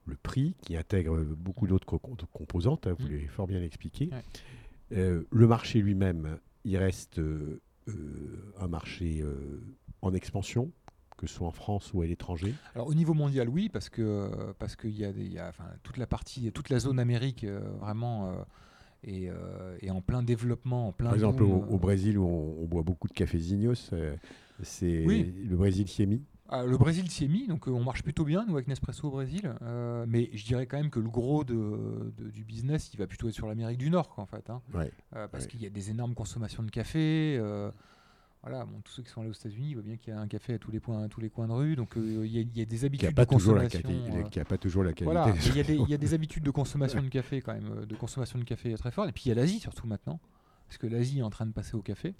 Speaker 3: le prix qui intègre beaucoup d'autres co- co- composantes, hein, vous
Speaker 2: Mm.
Speaker 3: l'avez fort bien expliqué.
Speaker 2: Ouais.
Speaker 3: Euh, le marché lui-même, il reste euh, un marché euh, en expansion, que ce soit en France ou à l'étranger.
Speaker 2: Alors au niveau mondial, oui, parce que parce qu'il y a, des, il y a enfin, toute la partie, toute la zone Amérique euh, vraiment euh, est, euh, est en plein développement, en plein.
Speaker 3: Par exemple, au,
Speaker 2: boom,
Speaker 3: au. Brésil, où on, on boit beaucoup de cafézinos, euh, c'est
Speaker 2: Oui.
Speaker 3: le Brésil s'y est mis.
Speaker 2: Ah, le Brésil s'y est mis, donc euh, on marche plutôt bien, nous, avec Nespresso au Brésil. Euh, mais je dirais quand même que le gros de, de- du business, il va plutôt être sur l'Amérique du Nord, quoi, en fait. hein.
Speaker 3: Ouais.
Speaker 2: Euh, parce
Speaker 3: Ouais.
Speaker 2: qu'il y a des énormes consommations de café. euh, voilà, bon, tous ceux qui sont allés aux États-Unis voient bien qu'il y a un café à tous les, points, à tous les coins de rue. Donc il y, a- il y a des habitudes de consommation.
Speaker 3: qui a pas toujours la qualité.
Speaker 2: voilà, il y, a des-
Speaker 3: choses.
Speaker 2: il y a des <laughs> habitudes de consommation de café quand même, de consommation de café très fortes. Et puis il y a l'Asie surtout maintenant, parce que l'Asie est en train de passer au café.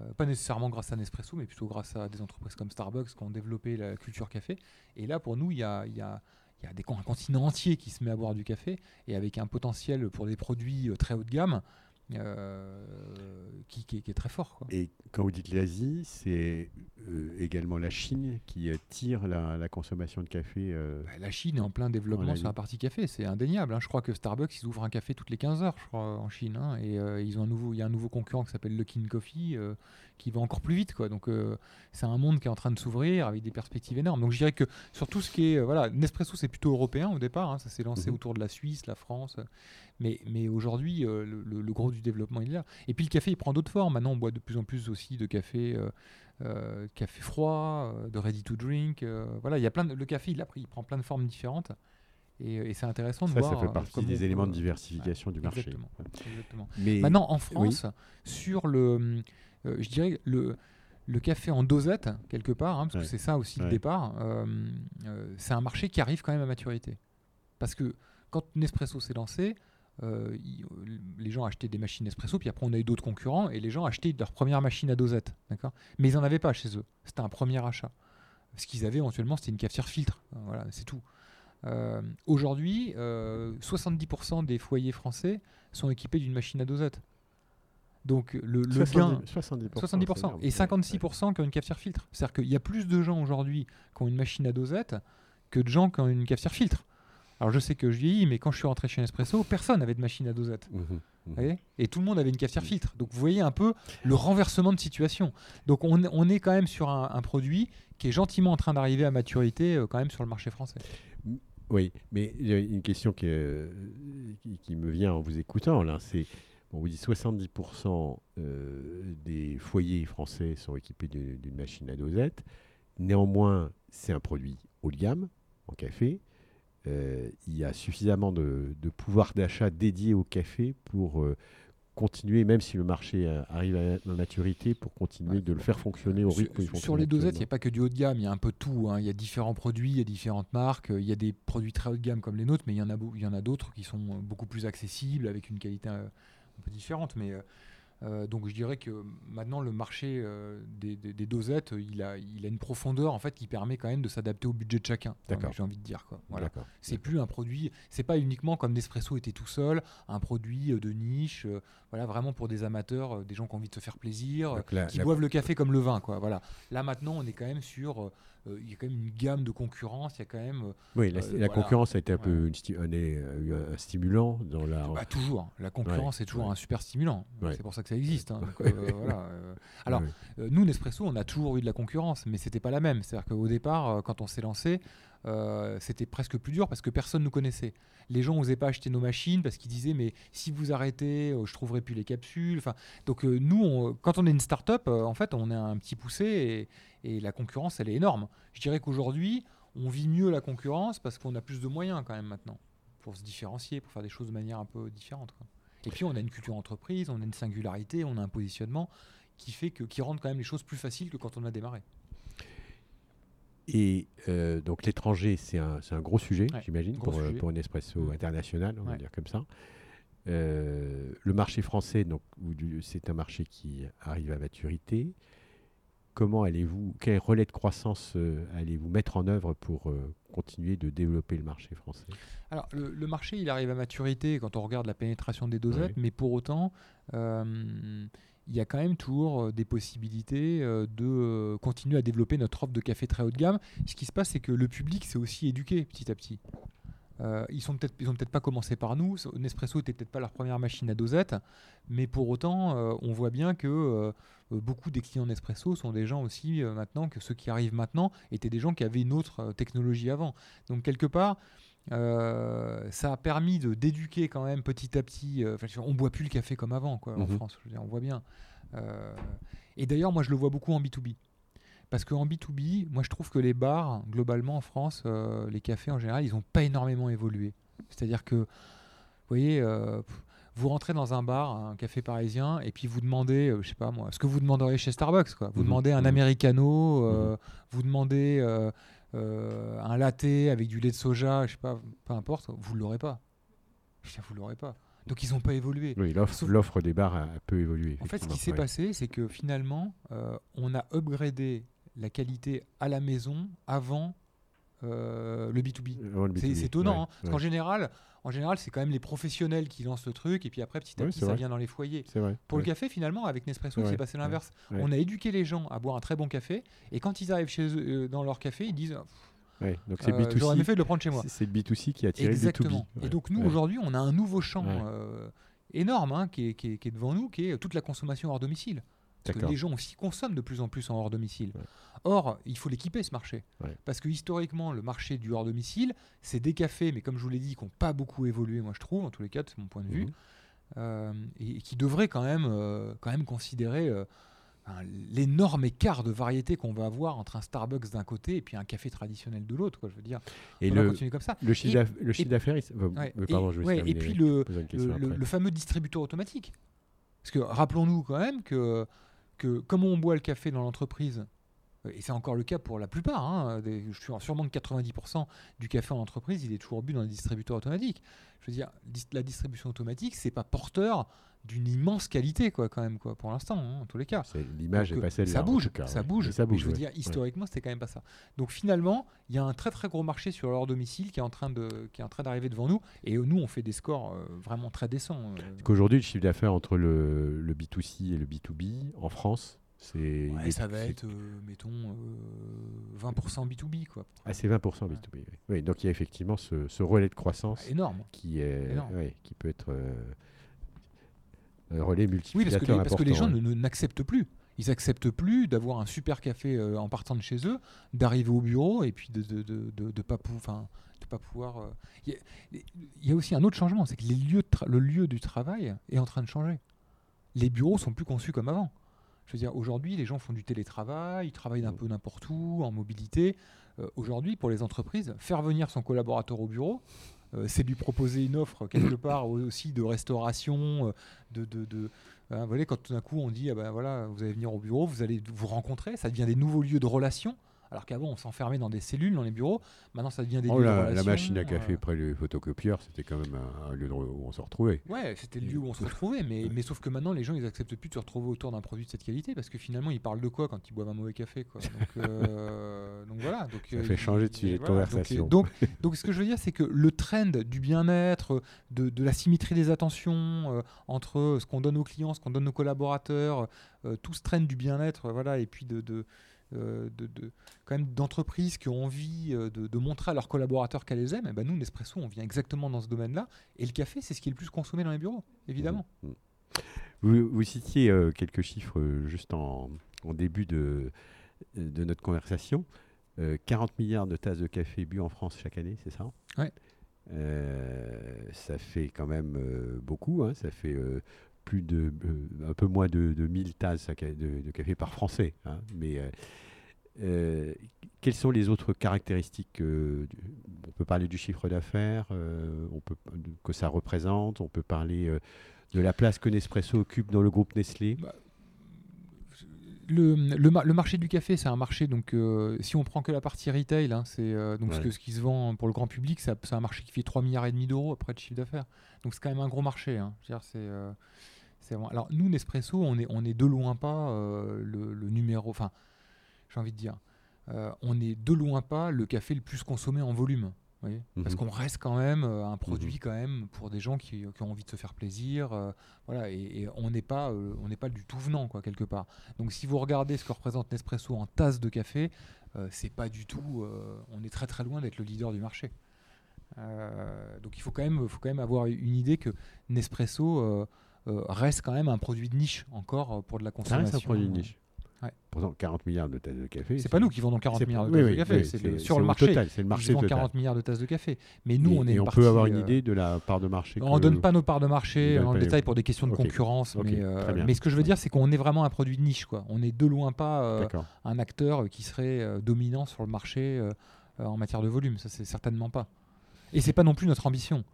Speaker 2: Euh, pas nécessairement grâce à Nespresso, mais plutôt grâce à des entreprises comme Starbucks qui ont développé la culture café. Et là, pour nous, il y a, y a- y a des, un continent entier qui se met à boire du café, et avec un potentiel pour des produits euh, très haut de gamme euh, qui, qui est- très fort.
Speaker 3: Et quand vous dites l'Asie, c'est également la Chine qui euh, tire la, la consommation de café. euh,
Speaker 2: Bah, La Chine est en plein développement
Speaker 3: En
Speaker 2: sur la partie café, c'est indéniable. hein. Je crois que Starbucks, ils ouvrent un café toutes les 15 heures, je crois, en Chine. hein. et euh, ils ont un nouveau, il y a un nouveau concurrent qui s'appelle Luckin Coffee, euh, qui va encore plus vite. Quoi. Donc euh, c'est un monde qui est en train de s'ouvrir avec des perspectives énormes. Donc je dirais que sur tout ce qui est, euh, voilà, Nespresso, c'est plutôt européen au départ. hein. Ça s'est lancé
Speaker 3: Mhm.
Speaker 2: autour de la Suisse, la France. euh, Mais, mais aujourd'hui, euh, le, le- le gros du développement il est là. Et puis le café, il prend d'autres formes. Maintenant, on boit de plus en plus aussi de café. euh, euh, café froid, euh, de ready to drink, euh, voilà, il y a plein de, le café il, a pris- il prend plein de formes différentes et, et c'est intéressant de
Speaker 3: ça,
Speaker 2: voir.
Speaker 3: ça fait
Speaker 2: euh,
Speaker 3: partie des éléments de diversification du marché.
Speaker 2: Exactement. exactement.
Speaker 3: Mais
Speaker 2: Maintenant, en France, sur le, euh, je dirais le, le café en dosette, quelque part, hein, parce
Speaker 3: Ouais.
Speaker 2: que c'est ça aussi le départ, euh, euh, c'est un marché qui arrive quand même à maturité. Parce que quand Nespresso s'est lancé, euh, les gens achetaient des machines Nespresso, puis après on a eu d'autres concurrents, et les gens achetaient leur première machine à dosette. d'accord? Mais ils n'en avaient pas chez eux. C'était un premier achat. Ce qu'ils avaient éventuellement, c'était une cafetière filtre. Voilà, c'est tout. Euh, Aujourd'hui, euh, 70% des foyers français sont équipés d'une machine à dosette. Donc le, le
Speaker 3: 70,
Speaker 2: gain,
Speaker 3: 70%.
Speaker 2: 70%,
Speaker 3: c'est énorme.
Speaker 2: et 56% qui ont une cafetière filtre. C'est-à-dire qu'il y a plus de gens aujourd'hui qui ont une machine à dosette que de gens qui ont une cafetière filtre. Alors je sais que je vieillis, mais quand je suis rentré chez Nespresso, personne n'avait de machine à dosette.
Speaker 3: Mhm.
Speaker 2: Vous voyez? Et tout le monde avait une cafetière filtre. Donc vous voyez un peu le renversement de situation. Donc on, on est quand même sur un, un produit qui est gentiment en train d'arriver à maturité euh, quand même sur le marché français.
Speaker 3: Oui, mais il y a une question qui, euh, qui, qui me vient en vous écoutant, là, c'est on vous dit 70% euh, des foyers français sont équipés d'une d'une machine à dosette. Néanmoins, c'est un produit haut de gamme en café. Euh, il y a suffisamment de, de pouvoir d'achat dédié au café pour euh, continuer, même si le marché euh, arrive à la maturité, pour continuer
Speaker 2: Ouais.
Speaker 3: de le faire fonctionner au rythme où il
Speaker 2: sur les dosettes, il n'y a pas que du haut de gamme, il y a un peu de tout. hein. Il y a différents produits, il y a différentes marques, il y a des produits très haut de gamme comme les nôtres, mais il y en a, beau- il y en a d'autres qui sont beaucoup plus accessibles, avec une qualité un peu différente. Mais, euh, donc je dirais que maintenant le marché euh, des, des- des dosettes, il a, il a une profondeur en fait qui permet quand même de s'adapter au budget de chacun.
Speaker 3: D'accord.
Speaker 2: J'ai envie de dire quoi. Voilà. C'est plus un produit, c'est pas uniquement comme Nespresso était tout seul, un produit euh, de niche, euh, voilà vraiment pour des amateurs, des gens qui ont envie de se faire plaisir,
Speaker 3: la-
Speaker 2: qui
Speaker 3: la-
Speaker 2: boivent le café comme le vin, quoi. Voilà. Là maintenant, on est quand même sur, il y a quand même une gamme de concurrence, il y a quand même, euh,
Speaker 3: Oui, la,
Speaker 2: Euh,
Speaker 3: la
Speaker 2: voilà.
Speaker 3: concurrence a été un peu
Speaker 2: Ouais.
Speaker 3: une un, stimulant dans la.
Speaker 2: bah, toujours, la concurrence est toujours
Speaker 3: ouais.
Speaker 2: un super stimulant.
Speaker 3: Ouais.
Speaker 2: C'est pour ça que ça existe. hein. Donc, euh, voilà, euh. Alors,
Speaker 3: Ouais.
Speaker 2: Euh, nous, Nespresso, on a toujours eu de la concurrence, mais c'était pas la même. C'est-à-dire qu'au départ, euh, quand on s'est lancé, euh, c'était presque plus dur parce que personne nous connaissait. Les gens n'osaient pas acheter nos machines parce qu'ils disaient mais si vous arrêtez, euh, je trouverai plus les capsules. Enfin, donc euh, nous, on- quand on est une start-up, euh, en fait, on est un petit poussé et, la concurrence, elle est énorme. Je dirais qu'aujourd'hui, on vit mieux la concurrence parce qu'on a plus de moyens quand même maintenant pour se différencier, pour faire des choses de manière un peu différente. quoi. Et puis on a une culture entreprise, on a une singularité, on a un positionnement qui fait que qui rend quand même les choses plus faciles que quand on a démarré.
Speaker 3: Et euh, donc l'étranger, c'est un, c'est un gros sujet,
Speaker 2: Ouais,
Speaker 3: j'imagine, pour, euh,
Speaker 2: sujet.
Speaker 3: pour un espresso
Speaker 2: Mm.
Speaker 3: international, on va dire comme ça. Euh, le marché français, donc, c'est un marché qui arrive à maturité. Comment allez-vous, quel relais de croissance euh, allez-vous mettre en œuvre pour euh, continuer de développer le marché français?
Speaker 2: Alors le, le marché, il arrive à maturité quand on regarde la pénétration des dosettes,
Speaker 3: Oui.
Speaker 2: mais pour autant, euh, il y a quand même toujours des possibilités de continuer à développer notre offre de café très haut de gamme. Ce qui se passe, c'est que le public s'est aussi éduqué petit à petit. Euh, ils sont peut-être, pas commencé par nous. Nespresso était peut-être pas leur première machine à dosette, mais pour autant, euh, on voit bien que beaucoup des clients Nespresso sont des gens aussi euh, maintenant que ceux qui arrivent maintenant étaient des gens qui avaient une autre euh, technologie avant. Donc quelque part, euh, ça a permis de d'éduquer quand même petit à petit. euh, on boit plus le café comme avant, quoi, en
Speaker 3: Mhm.
Speaker 2: France. Je veux dire, on voit bien. Euh, et d'ailleurs, moi, je le vois beaucoup en B2B. Parce qu'en B2B, moi, je trouve que les bars, globalement, en France, euh, les cafés en général, ils n'ont pas énormément évolué. C'est-à-dire que, vous voyez, euh, pff, vous rentrez dans un bar, un café parisien, et puis vous demandez, euh, je sais pas moi, ce que vous demanderiez chez Starbucks. Quoi. Vous
Speaker 3: Mhm,
Speaker 2: demandez un
Speaker 3: mhm.
Speaker 2: americano, euh, vous demandez euh, euh, un latte avec du lait de soja, je sais pas, peu importe, vous ne l'aurez pas. Je Vous ne l'aurez pas. Donc ils n'ont pas évolué.
Speaker 3: Oui, l'offre, des bars a, a peu évolué.
Speaker 2: En fait, ce qui s'est
Speaker 3: ouais.
Speaker 2: passé, c'est que finalement, on a upgradé la qualité à la maison avant le B2B.
Speaker 3: Avant le
Speaker 2: C'est
Speaker 3: B2B,
Speaker 2: c'est étonnant,
Speaker 3: ouais,
Speaker 2: hein, parce qu'en général, en général, c'est quand même les professionnels qui lancent le truc, et puis après, petit à petit, ça
Speaker 3: vrai.
Speaker 2: vient dans les foyers.
Speaker 3: Vrai.
Speaker 2: Pour le café, finalement, avec Nespresso,
Speaker 3: Ouais,
Speaker 2: c'est passé l'inverse.
Speaker 3: ouais.
Speaker 2: On a éduqué les gens à boire un très bon café, et quand ils arrivent chez eux, euh, dans leur café, ils disent
Speaker 3: Ouais, Donc c'est
Speaker 2: euh, J'aurais mieux
Speaker 3: B2C.
Speaker 2: fait de le prendre chez moi.
Speaker 3: c'est- C'est le B2C qui a tiré
Speaker 2: Exactement.
Speaker 3: le B2B.
Speaker 2: Et donc nous
Speaker 3: Ouais.
Speaker 2: aujourd'hui, on a un nouveau champ euh, énorme hein, qui, est, qui est- qui est devant nous, qui est toute la consommation hors domicile. Parce que les gens aussi consomment de plus en plus en hors domicile.
Speaker 3: Ouais.
Speaker 2: Or, il faut l'équiper ce marché.
Speaker 3: Ouais.
Speaker 2: Parce que historiquement, le marché du hors domicile, c'est des cafés, mais comme je vous l'ai dit, qui n'ont pas beaucoup évolué, moi je trouve, en tous les cas, c'est mon point de vue,
Speaker 3: Mhm.
Speaker 2: euh, et, et qui devraient quand même, euh, quand même considérer euh, l'énorme écart de variété qu'on va avoir entre un Starbucks d'un côté et puis un café traditionnel de l'autre. Je veux dire,
Speaker 3: Et
Speaker 2: on va
Speaker 3: le,
Speaker 2: continuer comme ça.
Speaker 3: le chiffre d'affaires, il
Speaker 2: Ouais,
Speaker 3: euh,
Speaker 2: et-
Speaker 3: pardon, je vais
Speaker 2: et puis le, le fameux distributeur automatique. Parce que rappelons-nous quand même que, comme on boit le café dans l'entreprise, euh, et c'est encore le cas pour la plupart, hein, je suis sûrement que 90% du café en entreprise, il est toujours bu dans des distributeurs automatiques. Je veux dire, la distribution automatique, c'est pas porteur d'une immense qualité, quoi, quand même, quoi, pour l'instant, hein, en tous les cas.
Speaker 3: L'image
Speaker 2: Donc,
Speaker 3: n'est pas
Speaker 2: euh,
Speaker 3: celle-là.
Speaker 2: Ça bouge,
Speaker 3: cas,
Speaker 2: ça
Speaker 3: ouais.
Speaker 2: bouge.
Speaker 3: Ça bouge.
Speaker 2: je veux
Speaker 3: ouais.
Speaker 2: dire,
Speaker 3: Ouais.
Speaker 2: historiquement, c'était quand même pas ça. Donc finalement, il y a un très très gros marché sur leur domicile qui est en train de, qui est en train d'arriver devant nous. Et euh, nous, on fait des scores euh, vraiment très décents. euh.
Speaker 3: Qu'aujourd'hui, le chiffre d'affaires entre le, le B2C et le B2B en France, c'est.
Speaker 2: Ouais,
Speaker 3: est-
Speaker 2: ça va être, euh, mettons, euh, 20% B2B, quoi.
Speaker 3: Ah, c'est 20% B2B. Oui. Oui, donc il y a effectivement ce, ce relais de croissance
Speaker 2: Énorme.
Speaker 3: qui, est,
Speaker 2: Énorme.
Speaker 3: ouais, qui peut être euh, un relais
Speaker 2: Oui, parce
Speaker 3: multiplicateur
Speaker 2: que les, parce que les gens ne- ne- n'acceptent plus. Ils acceptent plus d'avoir un super café euh, en partant de chez eux, d'arriver au bureau et puis de de, de, de- de pas, pou- pas pouvoir. Il y, a aussi un autre changement, c'est que les lieux le lieu du travail est en train de changer. Les bureaux sont plus conçus comme avant. Je veux dire, aujourd'hui, les gens font du télétravail, ils travaillent un peu n'importe où, en mobilité. aujourd'hui, pour les entreprises, faire venir son collaborateur au bureau, c'est lui proposer une offre quelque part aussi de restauration, de, de, de vous voyez, quand tout d'un coup on dit, ah ben voilà, vous allez venir au bureau, vous allez vous rencontrer, ça devient des nouveaux lieux de relation. Alors qu'avant, on s'enfermait dans des cellules, dans les bureaux. Maintenant, ça devient des
Speaker 3: oh,
Speaker 2: lieux
Speaker 3: la,
Speaker 2: de relation.
Speaker 3: La machine à café près du photocopieur, c'était quand même un, lieu où on se retrouvait.
Speaker 2: Ouais, c'était le lieu où on se retrouvait. Mais, mais sauf que maintenant, les gens, ils acceptent plus de se retrouver autour d'un produit de cette qualité parce que finalement, ils parlent de quoi quand ils boivent un mauvais café quoi. Donc, euh, <laughs> donc, voilà. Donc,
Speaker 3: ça fait changer de sujet de conversation.
Speaker 2: Donc, <laughs> donc, ce que je veux dire, c'est que le trend du bien-être, de, de, la symétrie des attentions euh, entre ce qu'on donne aux clients, ce qu'on donne aux collaborateurs, euh, tout ce trend du bien-être, voilà, et puis de, de euh, de, quand même d'entreprises qui ont envie euh, de, montrer à leurs collaborateurs qu'elles les aiment, et eh ben nous, Nespresso, on vient exactement dans ce domaine-là. Et le café, c'est ce qui est le plus consommé dans les bureaux, évidemment.
Speaker 3: Mmh, mmh. Vous, citiez euh, quelques chiffres juste en, début de, de, notre conversation. 40 milliards de tasses de café bu en France chaque année, c'est ça?
Speaker 2: Ouais.
Speaker 3: ça fait quand même beaucoup. Hein. ça fait plus de un peu moins de, de 1000 tasses de, café par français. Hein. mais euh, quelles sont les autres caractéristiques euh, On peut parler du chiffre d'affaires, euh, on peut que ça représente. On peut parler de la place que Nespresso occupe dans le groupe Nestlé? Bah,
Speaker 2: le, le, marché du café, c'est un marché, donc si on prend que la partie retail, hein, c'est donc ce, que, ce, qui se vend pour le grand public, c'est un marché qui fait 3 milliards et demi d'euros après de chiffre d'affaires. Donc c'est quand même un gros marché. Hein. C'est alors nous, Nespresso, on est, on est de loin pas le, le, numéro. Enfin, j'ai envie de dire. Euh, on est de loin pas le café le plus consommé en volume. Parce mhm. qu'on reste quand même euh, un produit mhm. quand même pour des gens qui, ont envie de se faire plaisir, euh, voilà, et, on n'est pas, on n'est pas du tout venant quoi quelque part. Donc si vous regardez ce que représente Nespresso en tasse de café, c'est pas du tout, on est très très loin d'être le leader du marché. donc il faut quand même, faut quand même avoir une idée que Nespresso reste quand même un produit de niche encore pour de la consommation. Ça
Speaker 3: reste un produit de niche. Pourtant, 40 milliards de tasses de café.
Speaker 2: C'est pas nous qui vendons 40 milliards de tasses de café, c'est sur le marché. C'est le marché. Ils 40 milliards de tasses de café. Mais nous, on est.
Speaker 3: Et on peut avoir une euh, idée de la part de marché.
Speaker 2: On ne donne pas nos parts de marché en détail pour des questions de concurrence. Euh, mais, ce que je veux dire, c'est qu'on est vraiment un produit de niche. Quoi. On n'est de loin pas euh, un acteur qui serait dominant sur le marché en matière de volume. Ça, c'est certainement pas. Et c'est pas non plus notre ambition.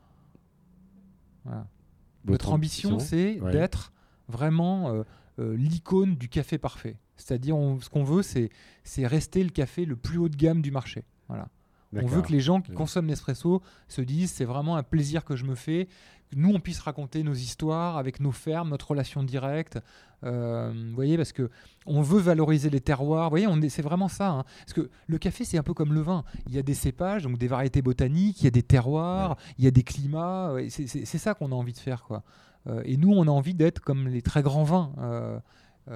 Speaker 2: Notre ambition, c'est d'être vraiment l'icône du café parfait. C'est-à-dire, ce qu'on veut, c'est rester le café le plus haut de gamme du marché. Voilà. On veut que les gens qui consomment l'espresso se disent c'est vraiment un plaisir que je me fais. Nous, on puisse raconter nos histoires avec nos fermes, notre relation directe. Euh, vous voyez, parce que on veut valoriser les terroirs. Vous voyez, c'est vraiment ça. Hein. Parce que le café, c'est un peu comme le vin. Il y a des cépages, donc des variétés botaniques, il y a des terroirs, il y a des climats. C'est ça qu'on a envie de faire. Quoi. Euh, et nous, on a envie d'être comme les très grands vins euh,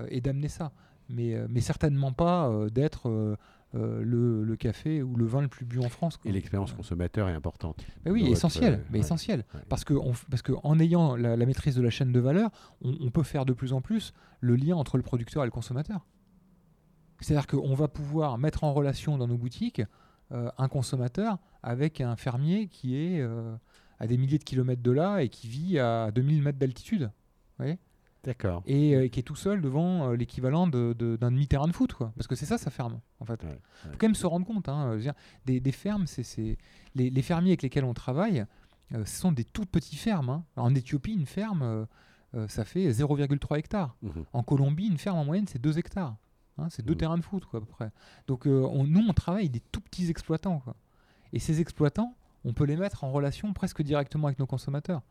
Speaker 2: et d'amener ça. Euh, mais, certainement pas euh, d'être euh, le, café ou le vin le plus bu en France.
Speaker 3: Et l'expérience consommateur est importante.
Speaker 2: Mais oui, essentiel, mais essentiel. Parce que parce qu'en ayant la, maîtrise de la chaîne de valeur, on, peut faire de plus en plus le lien entre le producteur et le consommateur. C'est-à-dire qu'on va pouvoir mettre en relation dans nos boutiques un consommateur avec un fermier qui est à des milliers de kilomètres de là et qui vit à 2000 mètres d'altitude.
Speaker 3: D'accord.
Speaker 2: Et euh, qui est tout seul devant euh, l'équivalent d'un de, demi-terrain de foot, quoi. Parce que c'est ça, sa ferme, en fait. Il faut quand même se rendre compte. Hein, des, des, fermes, c'est les, les, fermiers avec lesquels on travaille, euh, ce sont des toutes petites fermes. Hein. En Éthiopie, une ferme, ça fait 0,3 hectares. Mhm. En Colombie, une ferme en moyenne, c'est 2 hectares. Hein. c'est deux mhm. terrains de foot, quoi, à peu près. Donc, on, nous, on travaille des tout petits exploitants, quoi. Et ces exploitants, on peut les mettre en relation presque directement avec nos consommateurs.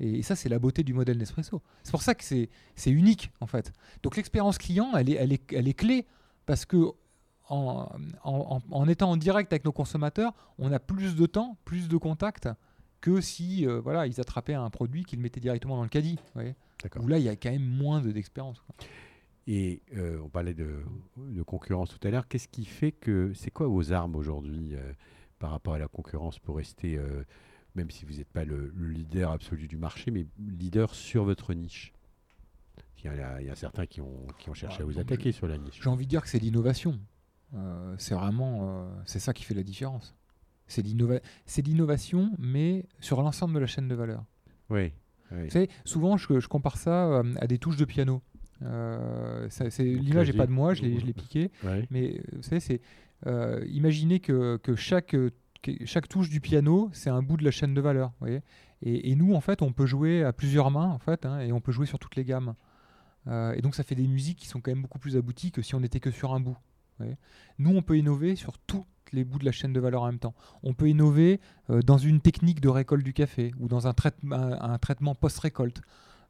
Speaker 2: Et ça, c'est la beauté du modèle Nespresso. C'est pour ça que c'est unique, en fait. Donc l'expérience client, elle est, elle, est, elle est clé parce que en, en, en, étant en direct avec nos consommateurs, on a plus de temps, plus de contacts que si euh, voilà, ils attrapaient un produit qu'ils mettaient directement dans le caddie. Où là, il y a quand même moins d'expérience.
Speaker 3: et euh, on parlait de, de, concurrence tout à l'heure. Qu'est-ce qui fait que. C'est quoi vos armes aujourd'hui euh, par rapport à la concurrence pour rester même si vous n'êtes pas le, leader absolu du marché, mais leader sur votre niche. Il y, a, il y a certains qui ont, qui ont cherché à vous attaquer sur la niche.
Speaker 2: J'ai envie de dire que c'est l'innovation. Euh, c'est vraiment euh, c'est ça qui fait la différence. C'est l'innova- c'est l'innovation, mais sur l'ensemble de la chaîne de valeur.
Speaker 3: Oui. oui.
Speaker 2: Vous savez, souvent, je, je compare ça euh, à des touches de piano. Euh, L'image n'est pas de moi, je l'ai piqué.
Speaker 3: Ouais.
Speaker 2: Mais euh, vous savez, c'est euh, imaginez que, que chaque, euh, que chaque touche du piano, c'est un bout de la chaîne de valeur. et, nous, en fait, on peut jouer à plusieurs mains, en fait, hein, et on peut jouer sur toutes les gammes. Euh, et donc, ça fait des musiques qui sont quand même beaucoup plus abouties que si on n'était que sur un bout. nous, on peut innover sur tous les bouts de la chaîne de valeur en même temps. On peut innover dans une technique de récolte du café, ou dans un, traitement- post-récolte,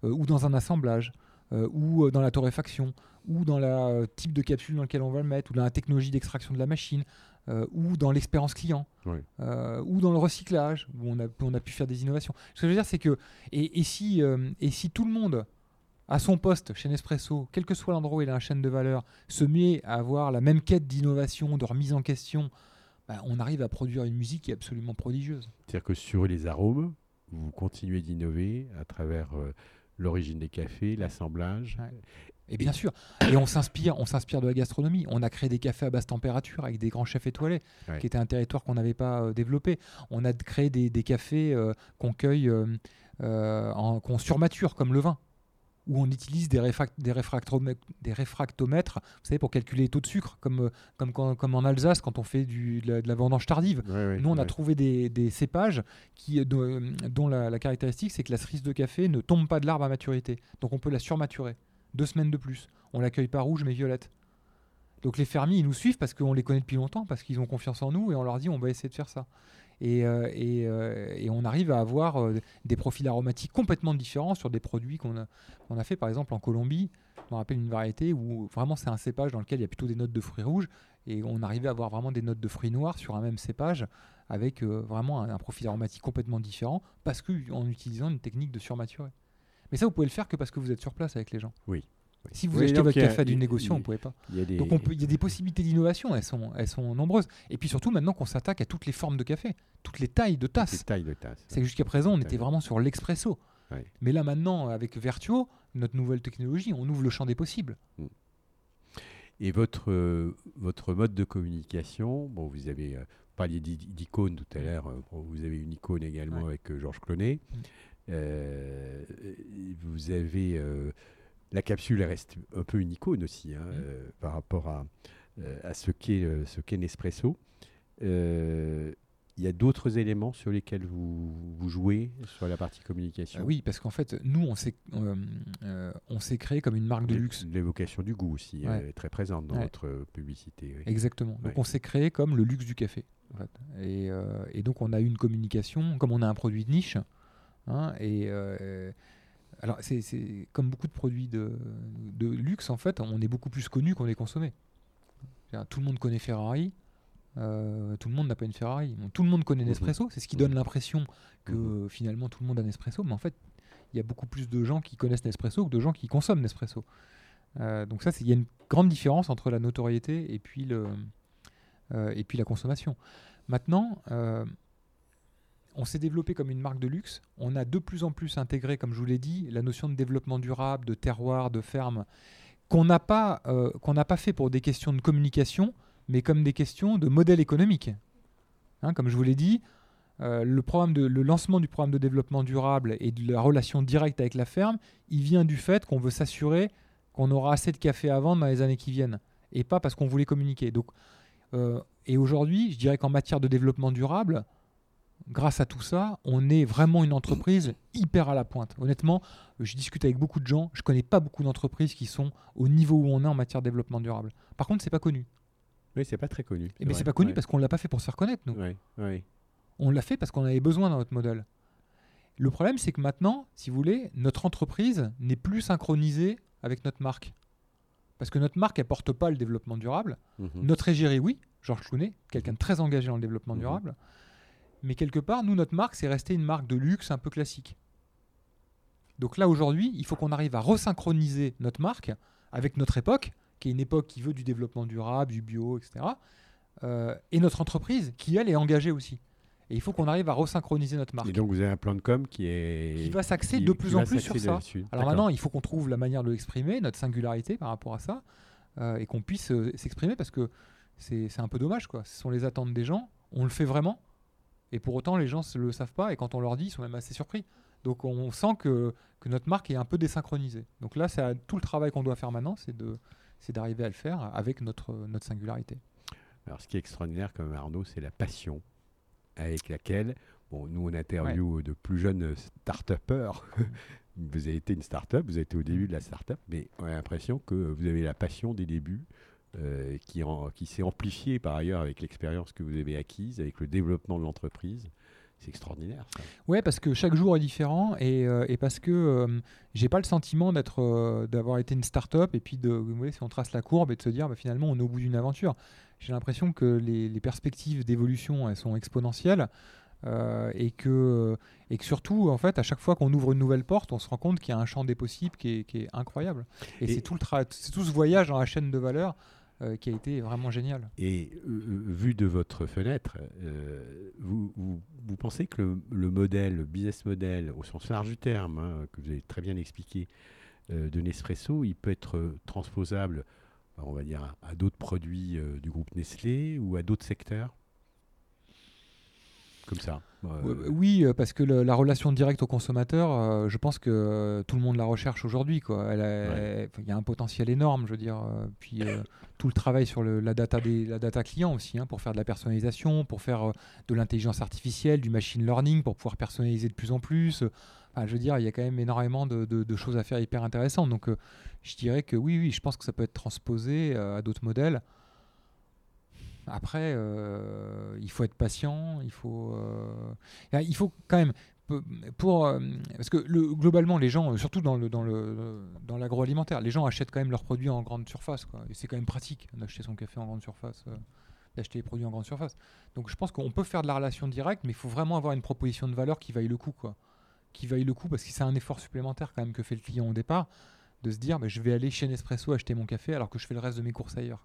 Speaker 2: ou dans un assemblage, ou dans la torréfaction, ou dans la euh, type de capsule dans lequel on va le mettre, ou dans la technologie d'extraction de la machine, euh, ou dans l'expérience client,
Speaker 3: Oui.
Speaker 2: euh, ou dans le recyclage, où on a, on a pu faire des innovations. Ce que je veux dire, c'est que, et, et si, euh, et si tout le monde, à son poste chez Nespresso, quel que soit l'endroit où il a une chaîne de valeur, se met à avoir la même quête d'innovation, de remise en question, bah, on arrive à produire une musique qui est absolument prodigieuse.
Speaker 3: C'est-à-dire que sur les arômes, vous continuez d'innover à travers l'origine des cafés, l'assemblage.
Speaker 2: Ouais. Et bien sûr, et on s'inspire, on s'inspire de la gastronomie. On a créé des cafés à basse température avec des grands chefs étoilés,
Speaker 3: Ouais.
Speaker 2: qui était un territoire qu'on n'avait pas euh, développé. On a créé des, des cafés euh, qu'on cueille, euh, qu'on surmature comme le vin, où on utilise des, réfrac- des, réfractomètres, des réfractomètres, vous savez, pour calculer les taux de sucre, comme, comme, quand- comme en Alsace quand on fait du, de, la, de la vendange tardive.
Speaker 3: Ouais, ouais,
Speaker 2: Nous, on a trouvé des, des cépages qui, dont, dont la, la caractéristique, c'est que la cerise de café ne tombe pas de l'arbre à maturité. Donc, on peut la surmaturer. Deux semaines de plus. On l'accueille pas rouge, mais violette. Donc, les fermiers, ils nous suivent parce qu'on les connaît depuis longtemps, parce qu'ils ont confiance en nous et on leur dit on va essayer de faire ça. Et, euh, euh, on arrive à avoir euh, des profils aromatiques complètement différents sur des produits qu'on a, fait, par exemple, en Colombie. Je me rappelle une variété où vraiment c'est un cépage dans lequel il y a plutôt des notes de fruits rouges et on arrivait à avoir vraiment des notes de fruits noirs sur un même cépage avec vraiment un, un profil aromatique complètement différent parce que en utilisant une technique de surmaturé. Mais ça, vous pouvez le faire que parce que vous êtes sur place avec les gens.
Speaker 3: Oui. Oui.
Speaker 2: Si vous
Speaker 3: Oui,
Speaker 2: achetez votre café à négociation,
Speaker 3: il-
Speaker 2: vous ne pouvez pas.
Speaker 3: Il y a des...
Speaker 2: Donc on peut- il y a des possibilités d'innovation, elles sont, elles sont nombreuses. Et puis surtout maintenant qu'on s'attaque à toutes les formes de café, toutes les tailles de tasses.
Speaker 3: tailles de tasses.
Speaker 2: C'est que jusqu'à présent, on était vraiment sur l'expresso.
Speaker 3: Ouais.
Speaker 2: Mais là maintenant, avec Vertuo, notre nouvelle technologie, on ouvre le champ des possibles.
Speaker 3: Et votre, euh, votre mode de communication, bon, vous avez euh, parlé d'i- d'icônes tout à l'heure, euh, vous avez une icône également
Speaker 2: Ouais.
Speaker 3: avec euh, Georges Clonet.
Speaker 2: Mm.
Speaker 3: Euh, vous avez. euh, la capsule elle reste un peu une icône aussi hein,
Speaker 2: Mm.
Speaker 3: euh, par rapport à, euh, à ce qu'est qu'est Nespresso. Euh, Il y a d'autres éléments sur lesquels vous, vous jouez sur la partie communication?
Speaker 2: Euh, oui, parce qu'en fait, nous, on s'est on s'est créé comme une marque de luxe.
Speaker 3: L'évocation du goût aussi
Speaker 2: Ouais.
Speaker 3: est très présente dans
Speaker 2: Ouais.
Speaker 3: euh, publicité. oui.
Speaker 2: Exactement. Donc
Speaker 3: Ouais.
Speaker 2: on s'est créé comme le luxe du café. en fait. Et, et donc on a une communication, comme on a un produit de niche. Hein, et euh, alors c'est comme beaucoup de produits de, de luxe, en fait, on est beaucoup plus connu qu'on est consommé. Tout le monde connaît Ferrari. euh, tout le monde n'a pas une Ferrari. Bon, tout le monde connaît
Speaker 3: Mhm.
Speaker 2: Nespresso. C'est ce qui donne l'impression que euh, finalement tout le monde a Nespresso. Mais en fait, il y a beaucoup plus de gens qui connaissent Nespresso que de gens qui consomment Nespresso. Euh, donc ça, il y a une grande différence entre la notoriété et puis, le, euh, et puis la consommation. Maintenant, on s'est développé comme une marque de luxe. On a de plus en plus intégré, comme je vous l'ai dit, la notion de développement durable, de terroir, de ferme, qu'on n'a pas, euh, n'a pas fait pour des questions de communication, mais comme des questions de modèle économique. Hein, comme je vous l'ai dit, euh, le, programme le lancement du programme de développement durable et de la relation directe avec la ferme, il vient du fait qu'on veut s'assurer qu'on aura assez de café à vendre dans les années qui viennent, et pas parce qu'on voulait communiquer. Donc, euh, et aujourd'hui, je dirais qu'en matière de développement durable, grâce à tout ça, on est vraiment une entreprise hyper à la pointe. Honnêtement, je discute avec beaucoup de gens, je connais pas beaucoup d'entreprises qui sont au niveau où on est en matière de développement durable. Par contre, c'est pas connu.
Speaker 3: Oui, c'est pas très connu.
Speaker 2: Mais c'est pas connu parce qu'on l'a pas fait pour se faire connaître, nous. On l'a fait parce qu'on avait besoin dans notre modèle. Le problème, c'est que maintenant, si vous voulez, notre entreprise n'est plus synchronisée avec notre marque. Parce que notre marque, elle porte pas le développement durable.
Speaker 3: Mhm.
Speaker 2: Notre égérie, oui, Georges Clounet, quelqu'un de très engagé dans le développement
Speaker 3: Mhm.
Speaker 2: durable. Mais quelque part, nous, notre marque, c'est resté une marque de luxe un peu classique. Donc là, aujourd'hui, il faut qu'on arrive à resynchroniser notre marque avec notre époque, qui est une époque qui veut du développement durable, du bio, etc. euh, et notre entreprise, qui, elle, est engagée aussi. Et il faut qu'on arrive à resynchroniser notre marque.
Speaker 3: Et donc vous avez un plan de com qui est
Speaker 2: Qui va s'axer de plus en plus sur ça. Alors maintenant, il faut qu'on trouve la manière de l'exprimer, notre singularité par rapport à ça, euh, et qu'on puisse euh, s'exprimer parce que c'est un peu dommage, quoi. Ce sont les attentes des gens. On le fait vraiment. Et pour autant, les gens ne le savent pas, et quand on leur dit, ils sont même assez surpris. Donc on sent que, que notre marque est un peu désynchronisée. Donc là, c'est tout le travail qu'on doit faire maintenant, c'est de c'est d'arriver à le faire avec notre, notre singularité.
Speaker 3: Alors ce qui est extraordinaire comme Arnaud, c'est la passion avec laquelle, bon, nous on interview de plus jeunes start-upers. <laughs> vous avez été une start-up, vous avez été au début de la start-up, mais on a l'impression que vous avez la passion des débuts euh, qui, qui s'est amplifiée par ailleurs avec l'expérience que vous avez acquise, avec le développement de l'entreprise. C'est extraordinaire. Ça.
Speaker 2: Ouais, parce que chaque jour est différent et, euh, et parce que euh, j'ai pas le sentiment d'être, euh, d'avoir été une start-up et puis de, vous voyez, si on trace la courbe et de se dire bah, finalement on est au bout d'une aventure. J'ai l'impression que les, les perspectives d'évolution elles sont exponentielles. et, que, et que surtout, en fait, à chaque fois qu'on ouvre une nouvelle porte, on se rend compte qu'il y a un champ des possibles qui est, qui est incroyable. Et, et c'est tout, le tout ce voyage dans la chaîne de valeur euh, qui a été vraiment génial.
Speaker 3: Et euh, euh, vu de votre fenêtre, vous, pensez que le, modèle, le business model, au sens large du terme, hein, que vous avez très bien expliqué, de Nespresso, il peut être transposable, on va dire, à d'autres produits du groupe Nestlé ou à d'autres secteurs? Comme ça.
Speaker 2: Euh, oui, euh, parce que la relation directe au consommateur, euh, je pense que tout le monde la recherche aujourd'hui. Il y a un potentiel énorme, je veux dire. puis <laughs> tout le travail sur la, data des, la data client aussi, hein, pour faire de la personnalisation, pour faire de l'intelligence artificielle, du machine learning, pour pouvoir personnaliser de plus en plus. je veux dire, il y a quand même énormément de, choses à faire hyper intéressantes. Donc, je dirais que oui, oui, je pense que ça peut être transposé à d'autres modèles. Après, euh, il faut être patient, il faut, euh, il faut quand même pour euh, parce que le, globalement les gens surtout dans le dans le dans l'agroalimentaire les gens achètent quand même leurs produits en grande surface quoi. Et c'est quand même pratique d'acheter son café en grande surface d'acheter les produits en grande surface. Donc je pense qu'on peut faire de la relation directe mais il faut vraiment avoir une proposition de valeur qui vaille le coup quoi. Qui vaille le coup parce que c'est un effort supplémentaire quand même que fait le client au départ de se dire bah, je vais aller chez Nespresso acheter mon café alors que je fais le reste de mes courses ailleurs.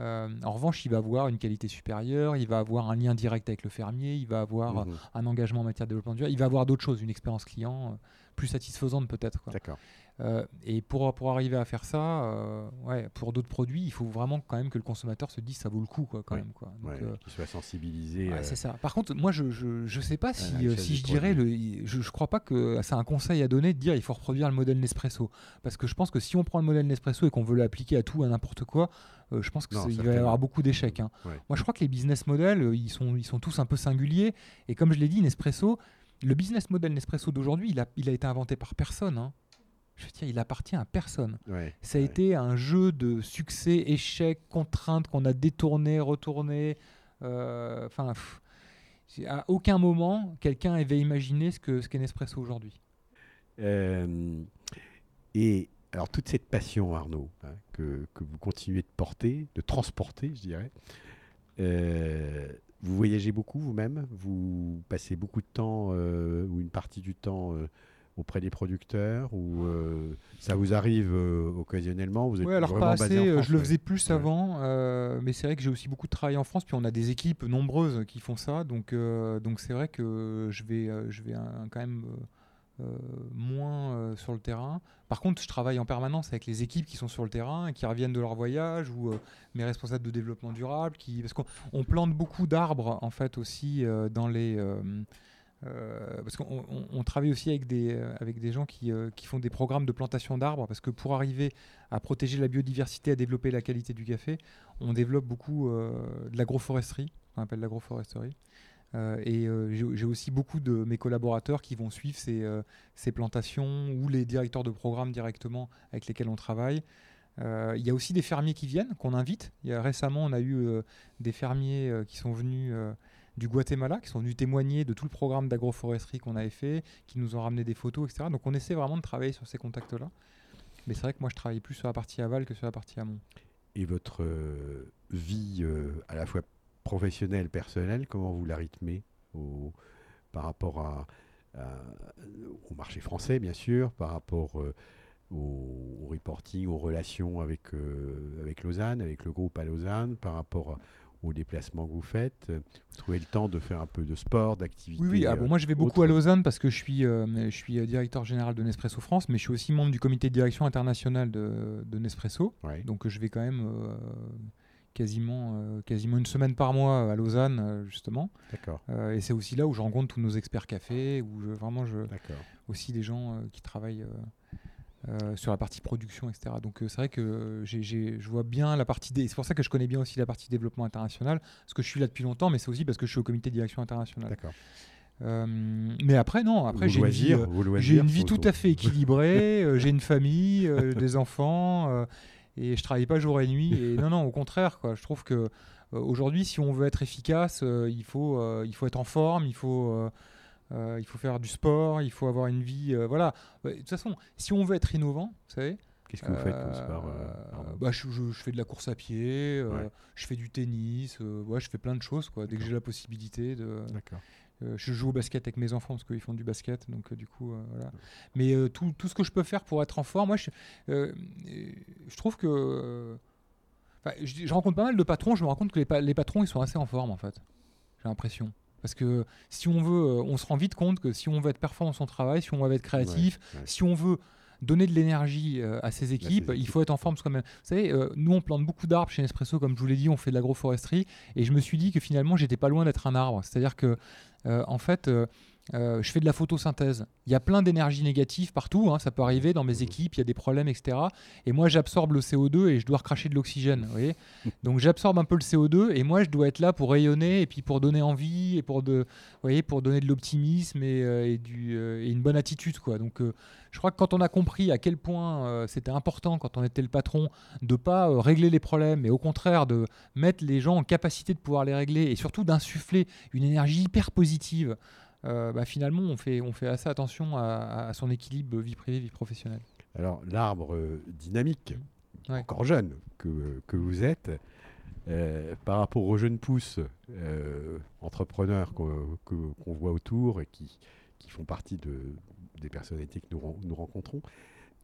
Speaker 2: Euh, en revanche, il va avoir une qualité supérieure, il va avoir un lien direct avec le fermier, il va avoir mhm. un engagement en matière de développement durable, il va avoir d'autres choses, une expérience client euh, plus satisfaisante peut-être.
Speaker 3: D'accord.
Speaker 2: Euh, et pour, pour arriver à faire ça, euh, ouais, pour d'autres produits, il faut vraiment quand même que le consommateur se dise ça vaut le coup, quoi, quand même. Quoi.
Speaker 3: Euh, qu'il soit sensibilisé.
Speaker 2: c'est ça. Par contre, moi, je, je, je sais pas si, si je dirais, le, je, je crois pas que c'est un conseil à donner de dire il faut reproduire le modèle Nespresso. Parce que je pense que si on prend le modèle Nespresso et qu'on veut l'appliquer à tout, à n'importe quoi, je pense qu'il va y avoir beaucoup d'échecs. Hein. Moi, je crois que les business models, ils sont, ils sont tous un peu singuliers. Et comme je l'ai dit, Nespresso, le business model Nespresso d'aujourd'hui, il a, il a été inventé par personne. Hein je veux dire, il appartient à personne. ça a été un jeu de succès, échec, contraintes qu'on a détourné, retourné. Euh, enfin, à aucun moment, quelqu'un avait imaginé ce qu'est ce Nespresso aujourd'hui.
Speaker 3: Euh, et alors, toute cette passion, Arnaud, hein, que, que, vous continuez de porter, de transporter, je dirais, euh, vous voyagez beaucoup vous-même? Vous passez beaucoup de temps, ou une partie du temps auprès des producteurs ou euh, ça vous arrive euh, occasionnellement? Vous
Speaker 2: êtes ouais, alors pas assez, euh, je le faisais plus avant, mais c'est vrai que j'ai aussi beaucoup de travail en France, puis on a des équipes nombreuses qui font ça, donc donc c'est vrai que je vais je vais quand même moins sur le terrain. Par contre, je travaille en permanence avec les équipes qui sont sur le terrain qui reviennent de leur voyage ou mes responsables de développement durable, qui parce qu'on plante beaucoup d'arbres en fait aussi dans les euh, parce qu'on travaille aussi avec des, euh, avec des gens qui, euh, qui font des programmes de plantation d'arbres, parce que pour arriver à protéger la biodiversité, à développer la qualité du café, on développe beaucoup de l'agroforesterie, qu'on appelle l'agroforesterie. Et j'ai aussi beaucoup de mes collaborateurs qui vont suivre ces, ces, plantations ou les directeurs de programmes directement avec lesquels on travaille. Il y a aussi des fermiers qui viennent, qu'on invite. Y a, récemment, on a eu des fermiers qui sont venus du Guatemala qui sont venus témoigner de tout le programme d'agroforesterie qu'on avait fait, qui nous ont ramené des photos, etc. Donc on essaie vraiment de travailler sur ces contacts-là. Mais c'est vrai que moi je travaille plus sur la partie aval que sur la partie amont.
Speaker 3: Et votre euh, vie euh, à la fois professionnelle, personnelle, comment vous la rythmez au, par rapport à, au marché français, bien sûr, par rapport euh, au, reporting, aux relations avec, avec Lausanne, avec le groupe à Lausanne, par rapport aux déplacements que vous faites? Vous trouvez le temps de faire un peu de sport, d'activité
Speaker 2: Oui, oui. Ah, bon, moi je vais beaucoup à Lausanne parce que je suis, euh, je suis euh, directeur général de Nespresso France, mais je suis aussi membre du comité de direction international de, de Nespresso. Donc je vais quand même. Euh, quasiment, euh, quasiment une semaine par mois à Lausanne, euh, justement.
Speaker 3: D'accord.
Speaker 2: Euh, et c'est aussi là où je rencontre tous nos experts café, où je, vraiment je,
Speaker 3: D'accord.
Speaker 2: aussi des gens euh, qui travaillent euh, euh, sur la partie production, etc. Donc euh, c'est vrai que je vois bien la partie. C'est pour ça que je connais bien aussi la partie développement international, parce que je suis là depuis longtemps, mais c'est aussi parce que je suis au comité de direction internationale.
Speaker 3: D'accord.
Speaker 2: Euh, mais après, non, après j'ai une vie, euh, j'ai une vie tout à fait équilibrée, euh, j'ai une famille, euh, <laughs> des enfants, euh, et je travaille pas jour et nuit. Et non, non, au contraire, quoi. Je trouve que euh, aujourd'hui, si on veut être efficace, euh, il faut, euh, il faut être en forme, il faut, euh, il faut faire du sport, il faut avoir une vie, voilà. Ouais, De toute façon, si on veut être innovant, vous savez.
Speaker 3: Qu'est-ce que vous faites comme sport
Speaker 2: bah, je, je- je fais de la course à pied,
Speaker 3: Ouais.
Speaker 2: je fais du tennis, ouais, je fais plein de choses, quoi. Dès que j'ai la possibilité de.
Speaker 3: D'accord.
Speaker 2: Euh, je joue au basket avec mes enfants parce qu'ils font du basket, donc euh, du coup, euh, voilà. Mais tout, tout ce que je peux faire pour être en forme, moi, je, je trouve que. je, je rencontre pas mal de patrons, je me rends compte que les, pa- les patrons, ils sont assez en forme, en fait. J'ai l'impression. Parce que si on veut, on se rend vite compte que si on veut être performant dans son travail, si on veut être créatif,
Speaker 3: Ouais, ouais.
Speaker 2: si on veut donner de l'énergie euh, à ses équipes, il faut être en forme soi-même. Vous savez, euh, nous on plante beaucoup d'arbres chez Nespresso, comme je vous l'ai dit, on fait de l'agroforesterie, et je me suis dit que finalement j'étais pas loin d'être un arbre. C'est-à-dire que, euh, en fait, euh, je fais de la photosynthèse. Il y a plein d'énergie négative partout, hein, ça peut arriver dans mes équipes, il y a des problèmes, etc. Et moi j'absorbe le CO2 et je dois recracher de l'oxygène. <laughs> Donc j'absorbe un peu le CO2 et moi je dois être là pour rayonner et puis pour donner envie et pour, de, vous voyez, pour donner de l'optimisme et, euh, et, du, euh, et une bonne attitude. Quoi. Donc je crois que quand on a compris à quel point c'était important quand on était le patron de pas euh, régler les problèmes, mais au contraire de mettre les gens en capacité de pouvoir les régler et surtout d'insuffler une énergie hyper positive, euh, bah, finalement on fait, on fait assez attention à, à son équilibre vie privée, vie professionnelle.
Speaker 3: Alors, l'arbre euh, dynamique,
Speaker 2: Ouais.
Speaker 3: encore jeune que, que vous êtes, euh, par rapport aux jeunes pousses euh, entrepreneurs qu'on voit autour et qui, qui font partie de, des personnalités que nous, ren- nous rencontrons,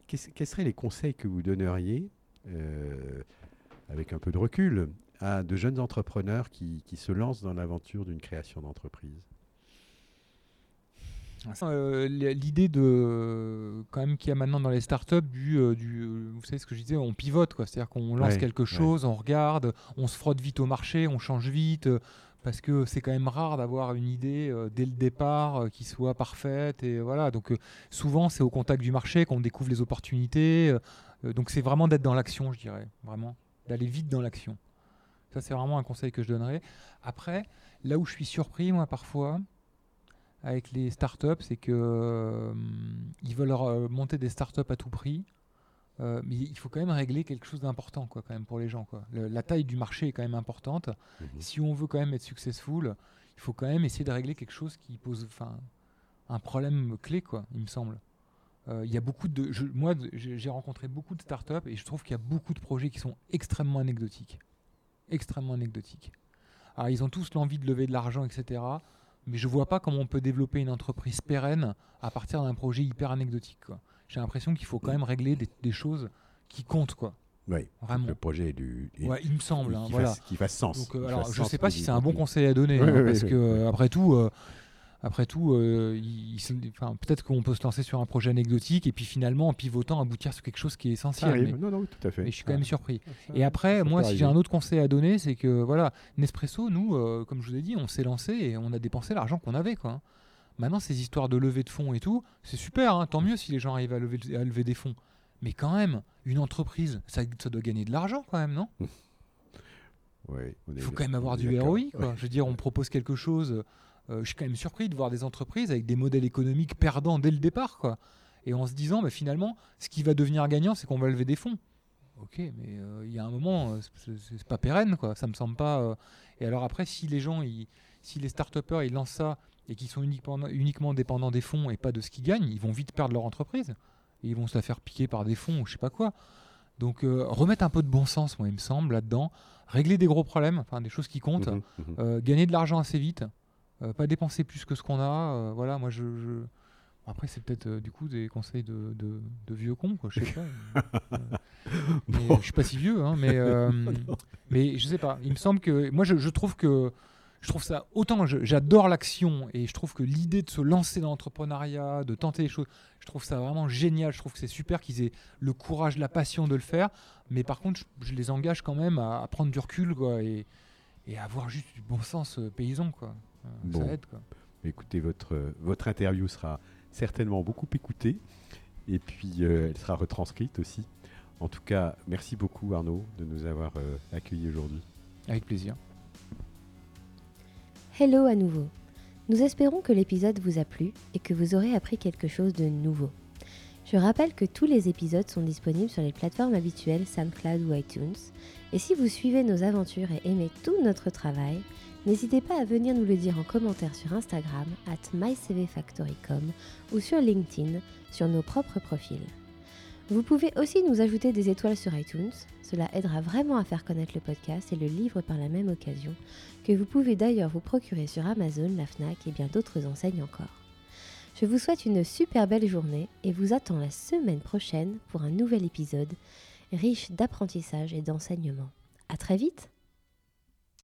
Speaker 3: quels seraient les conseils que vous donneriez, euh, avec un peu de recul, à de jeunes entrepreneurs qui, qui se lancent dans l'aventure d'une création d'entreprise?
Speaker 2: Euh, L'idée de quand même qu'il y a maintenant dans les startups du, euh, du euh, vous savez ce que je disais, on pivote quoi, c'est-à-dire qu'on lance
Speaker 3: Ouais,
Speaker 2: quelque
Speaker 3: ouais.
Speaker 2: chose, on regarde, on se frotte vite au marché, on change vite. parce que c'est quand même rare d'avoir une idée euh, dès le départ euh, qui soit parfaite et voilà donc euh, souvent c'est au contact du marché qu'on découvre les opportunités donc c'est vraiment d'être dans l'action je dirais vraiment d'aller vite dans l'action ça c'est vraiment un conseil que je donnerais après là où je suis surpris moi parfois avec les startups, c'est que euh, veulent monter des startups à tout prix, euh, mais il faut quand même régler quelque chose d'important, quoi, quand même pour les gens, quoi. Le- la taille du marché est quand même importante.
Speaker 3: Mhm.
Speaker 2: Si on veut quand même être successful, il faut quand même essayer de régler quelque chose qui pose, un problème clé, quoi. Il me semble. Euh, Il y a beaucoup de, je- moi, j'ai rencontré beaucoup de startups et je trouve qu'il y a beaucoup de projets qui sont extrêmement anecdotiques, extrêmement anecdotiques. Alors ils ont tous l'envie de lever de l'argent, etc. Mais je vois pas comment on peut développer une entreprise pérenne à partir d'un projet hyper anecdotique. J'ai l'impression qu'il faut quand même régler des, des choses qui comptent, quoi.
Speaker 3: Oui,
Speaker 2: Vraiment.
Speaker 3: le projet du,
Speaker 2: Ouais, il me semble. hein,
Speaker 3: qui,
Speaker 2: voilà.
Speaker 3: fasse, qui fasse sens.
Speaker 2: Donc, euh, alors,
Speaker 3: fasse
Speaker 2: je
Speaker 3: sens
Speaker 2: sais pas si c'est un bon conseil à donner, hein, parce que euh, après tout, euh, après tout, euh, il se- enfin, peut-être qu'on peut se lancer sur un projet anecdotique et puis finalement, en pivotant, aboutir sur quelque chose qui est essentiel. Mais,
Speaker 3: Non, non, tout à fait.
Speaker 2: mais je suis quand même surpris.
Speaker 3: Ça-
Speaker 2: Et après, moi, si j'ai un autre conseil à donner, c'est que voilà, Nespresso, nous, euh, comme je vous ai dit, on s'est lancé et on a dépensé l'argent qu'on avait, quoi. Maintenant, ces histoires de levée de fonds et tout, c'est super, hein, tant mieux si les gens arrivent à lever, à lever des fonds. Mais quand même, une entreprise, ça, ça doit gagner de l'argent quand même, non? <laughs> Il faut quand même avoir du. ROI. Quoi.
Speaker 3: Ouais.
Speaker 2: Je veux dire, on propose quelque chose. Euh, je suis quand même surpris de voir des entreprises avec des modèles économiques perdants dès le départ. Quoi. Et en se disant, bah, finalement, ce qui va devenir gagnant, c'est qu'on va lever des fonds. Ok, mais euh, il y a un moment, euh, c'est- pas pérenne, quoi. Ça me semble pas. euh. Et alors après, si les gens, ils- si les start ils lancent ça et qu'ils sont uniquement, uniquement dépendants des fonds et pas de ce qu'ils gagnent, ils vont vite perdre leur entreprise. Et ils vont se la faire piquer par des fonds ou je sais pas quoi. Donc remettre un peu de bon sens, moi, il me semble, là-dedans. Régler des gros problèmes, enfin des choses qui comptent.
Speaker 3: Mhm.
Speaker 2: Euh, gagner de l'argent assez vite, pas dépenser plus que ce qu'on a. euh, voilà, moi je. je- Après, c'est peut-être euh, du coup des conseils de, de- de vieux cons, quoi, je sais pas. <laughs> Euh, mais,
Speaker 3: Bon.
Speaker 2: Je suis pas si vieux, hein, mais, euh, <laughs> mais je sais pas. Il me semble que. Moi, je, je trouve que je trouve ça autant j'adore l'action et je trouve que l'idée de se lancer dans l'entrepreneuriat, de tenter les choses, je trouve ça vraiment génial. Je trouve que c'est super qu'ils aient le courage, la passion de le faire. Mais par contre, je, les engage quand même à, prendre du recul quoi, et, et à avoir juste du bon sens euh, paysan. Quoi. Euh, ça aide. Quoi.
Speaker 3: Écoutez, votre, votre interview sera certainement beaucoup écoutée et puis euh, elle sera retranscrite aussi. En tout cas, merci beaucoup Arnaud de nous avoir accueillis aujourd'hui.
Speaker 2: Avec plaisir.
Speaker 1: Hello à nouveau. Nous espérons que l'épisode vous a plu et que vous aurez appris quelque chose de nouveau. Je rappelle que tous les épisodes sont disponibles sur les plateformes habituelles SoundCloud ou iTunes. Et si vous suivez nos aventures et aimez tout notre travail, n'hésitez pas à venir nous le dire en commentaire sur Instagram at mycvfactory.com ou sur LinkedIn sur nos propres profils. Vous pouvez aussi nous ajouter des étoiles sur iTunes, cela aidera vraiment à faire connaître le podcast et le livre par la même occasion, que vous pouvez d'ailleurs vous procurer sur Amazon, la FNAC et bien d'autres enseignes encore. Je vous souhaite une super belle journée et vous attends la semaine prochaine pour un nouvel épisode riche d'apprentissage et d'enseignement. À très vite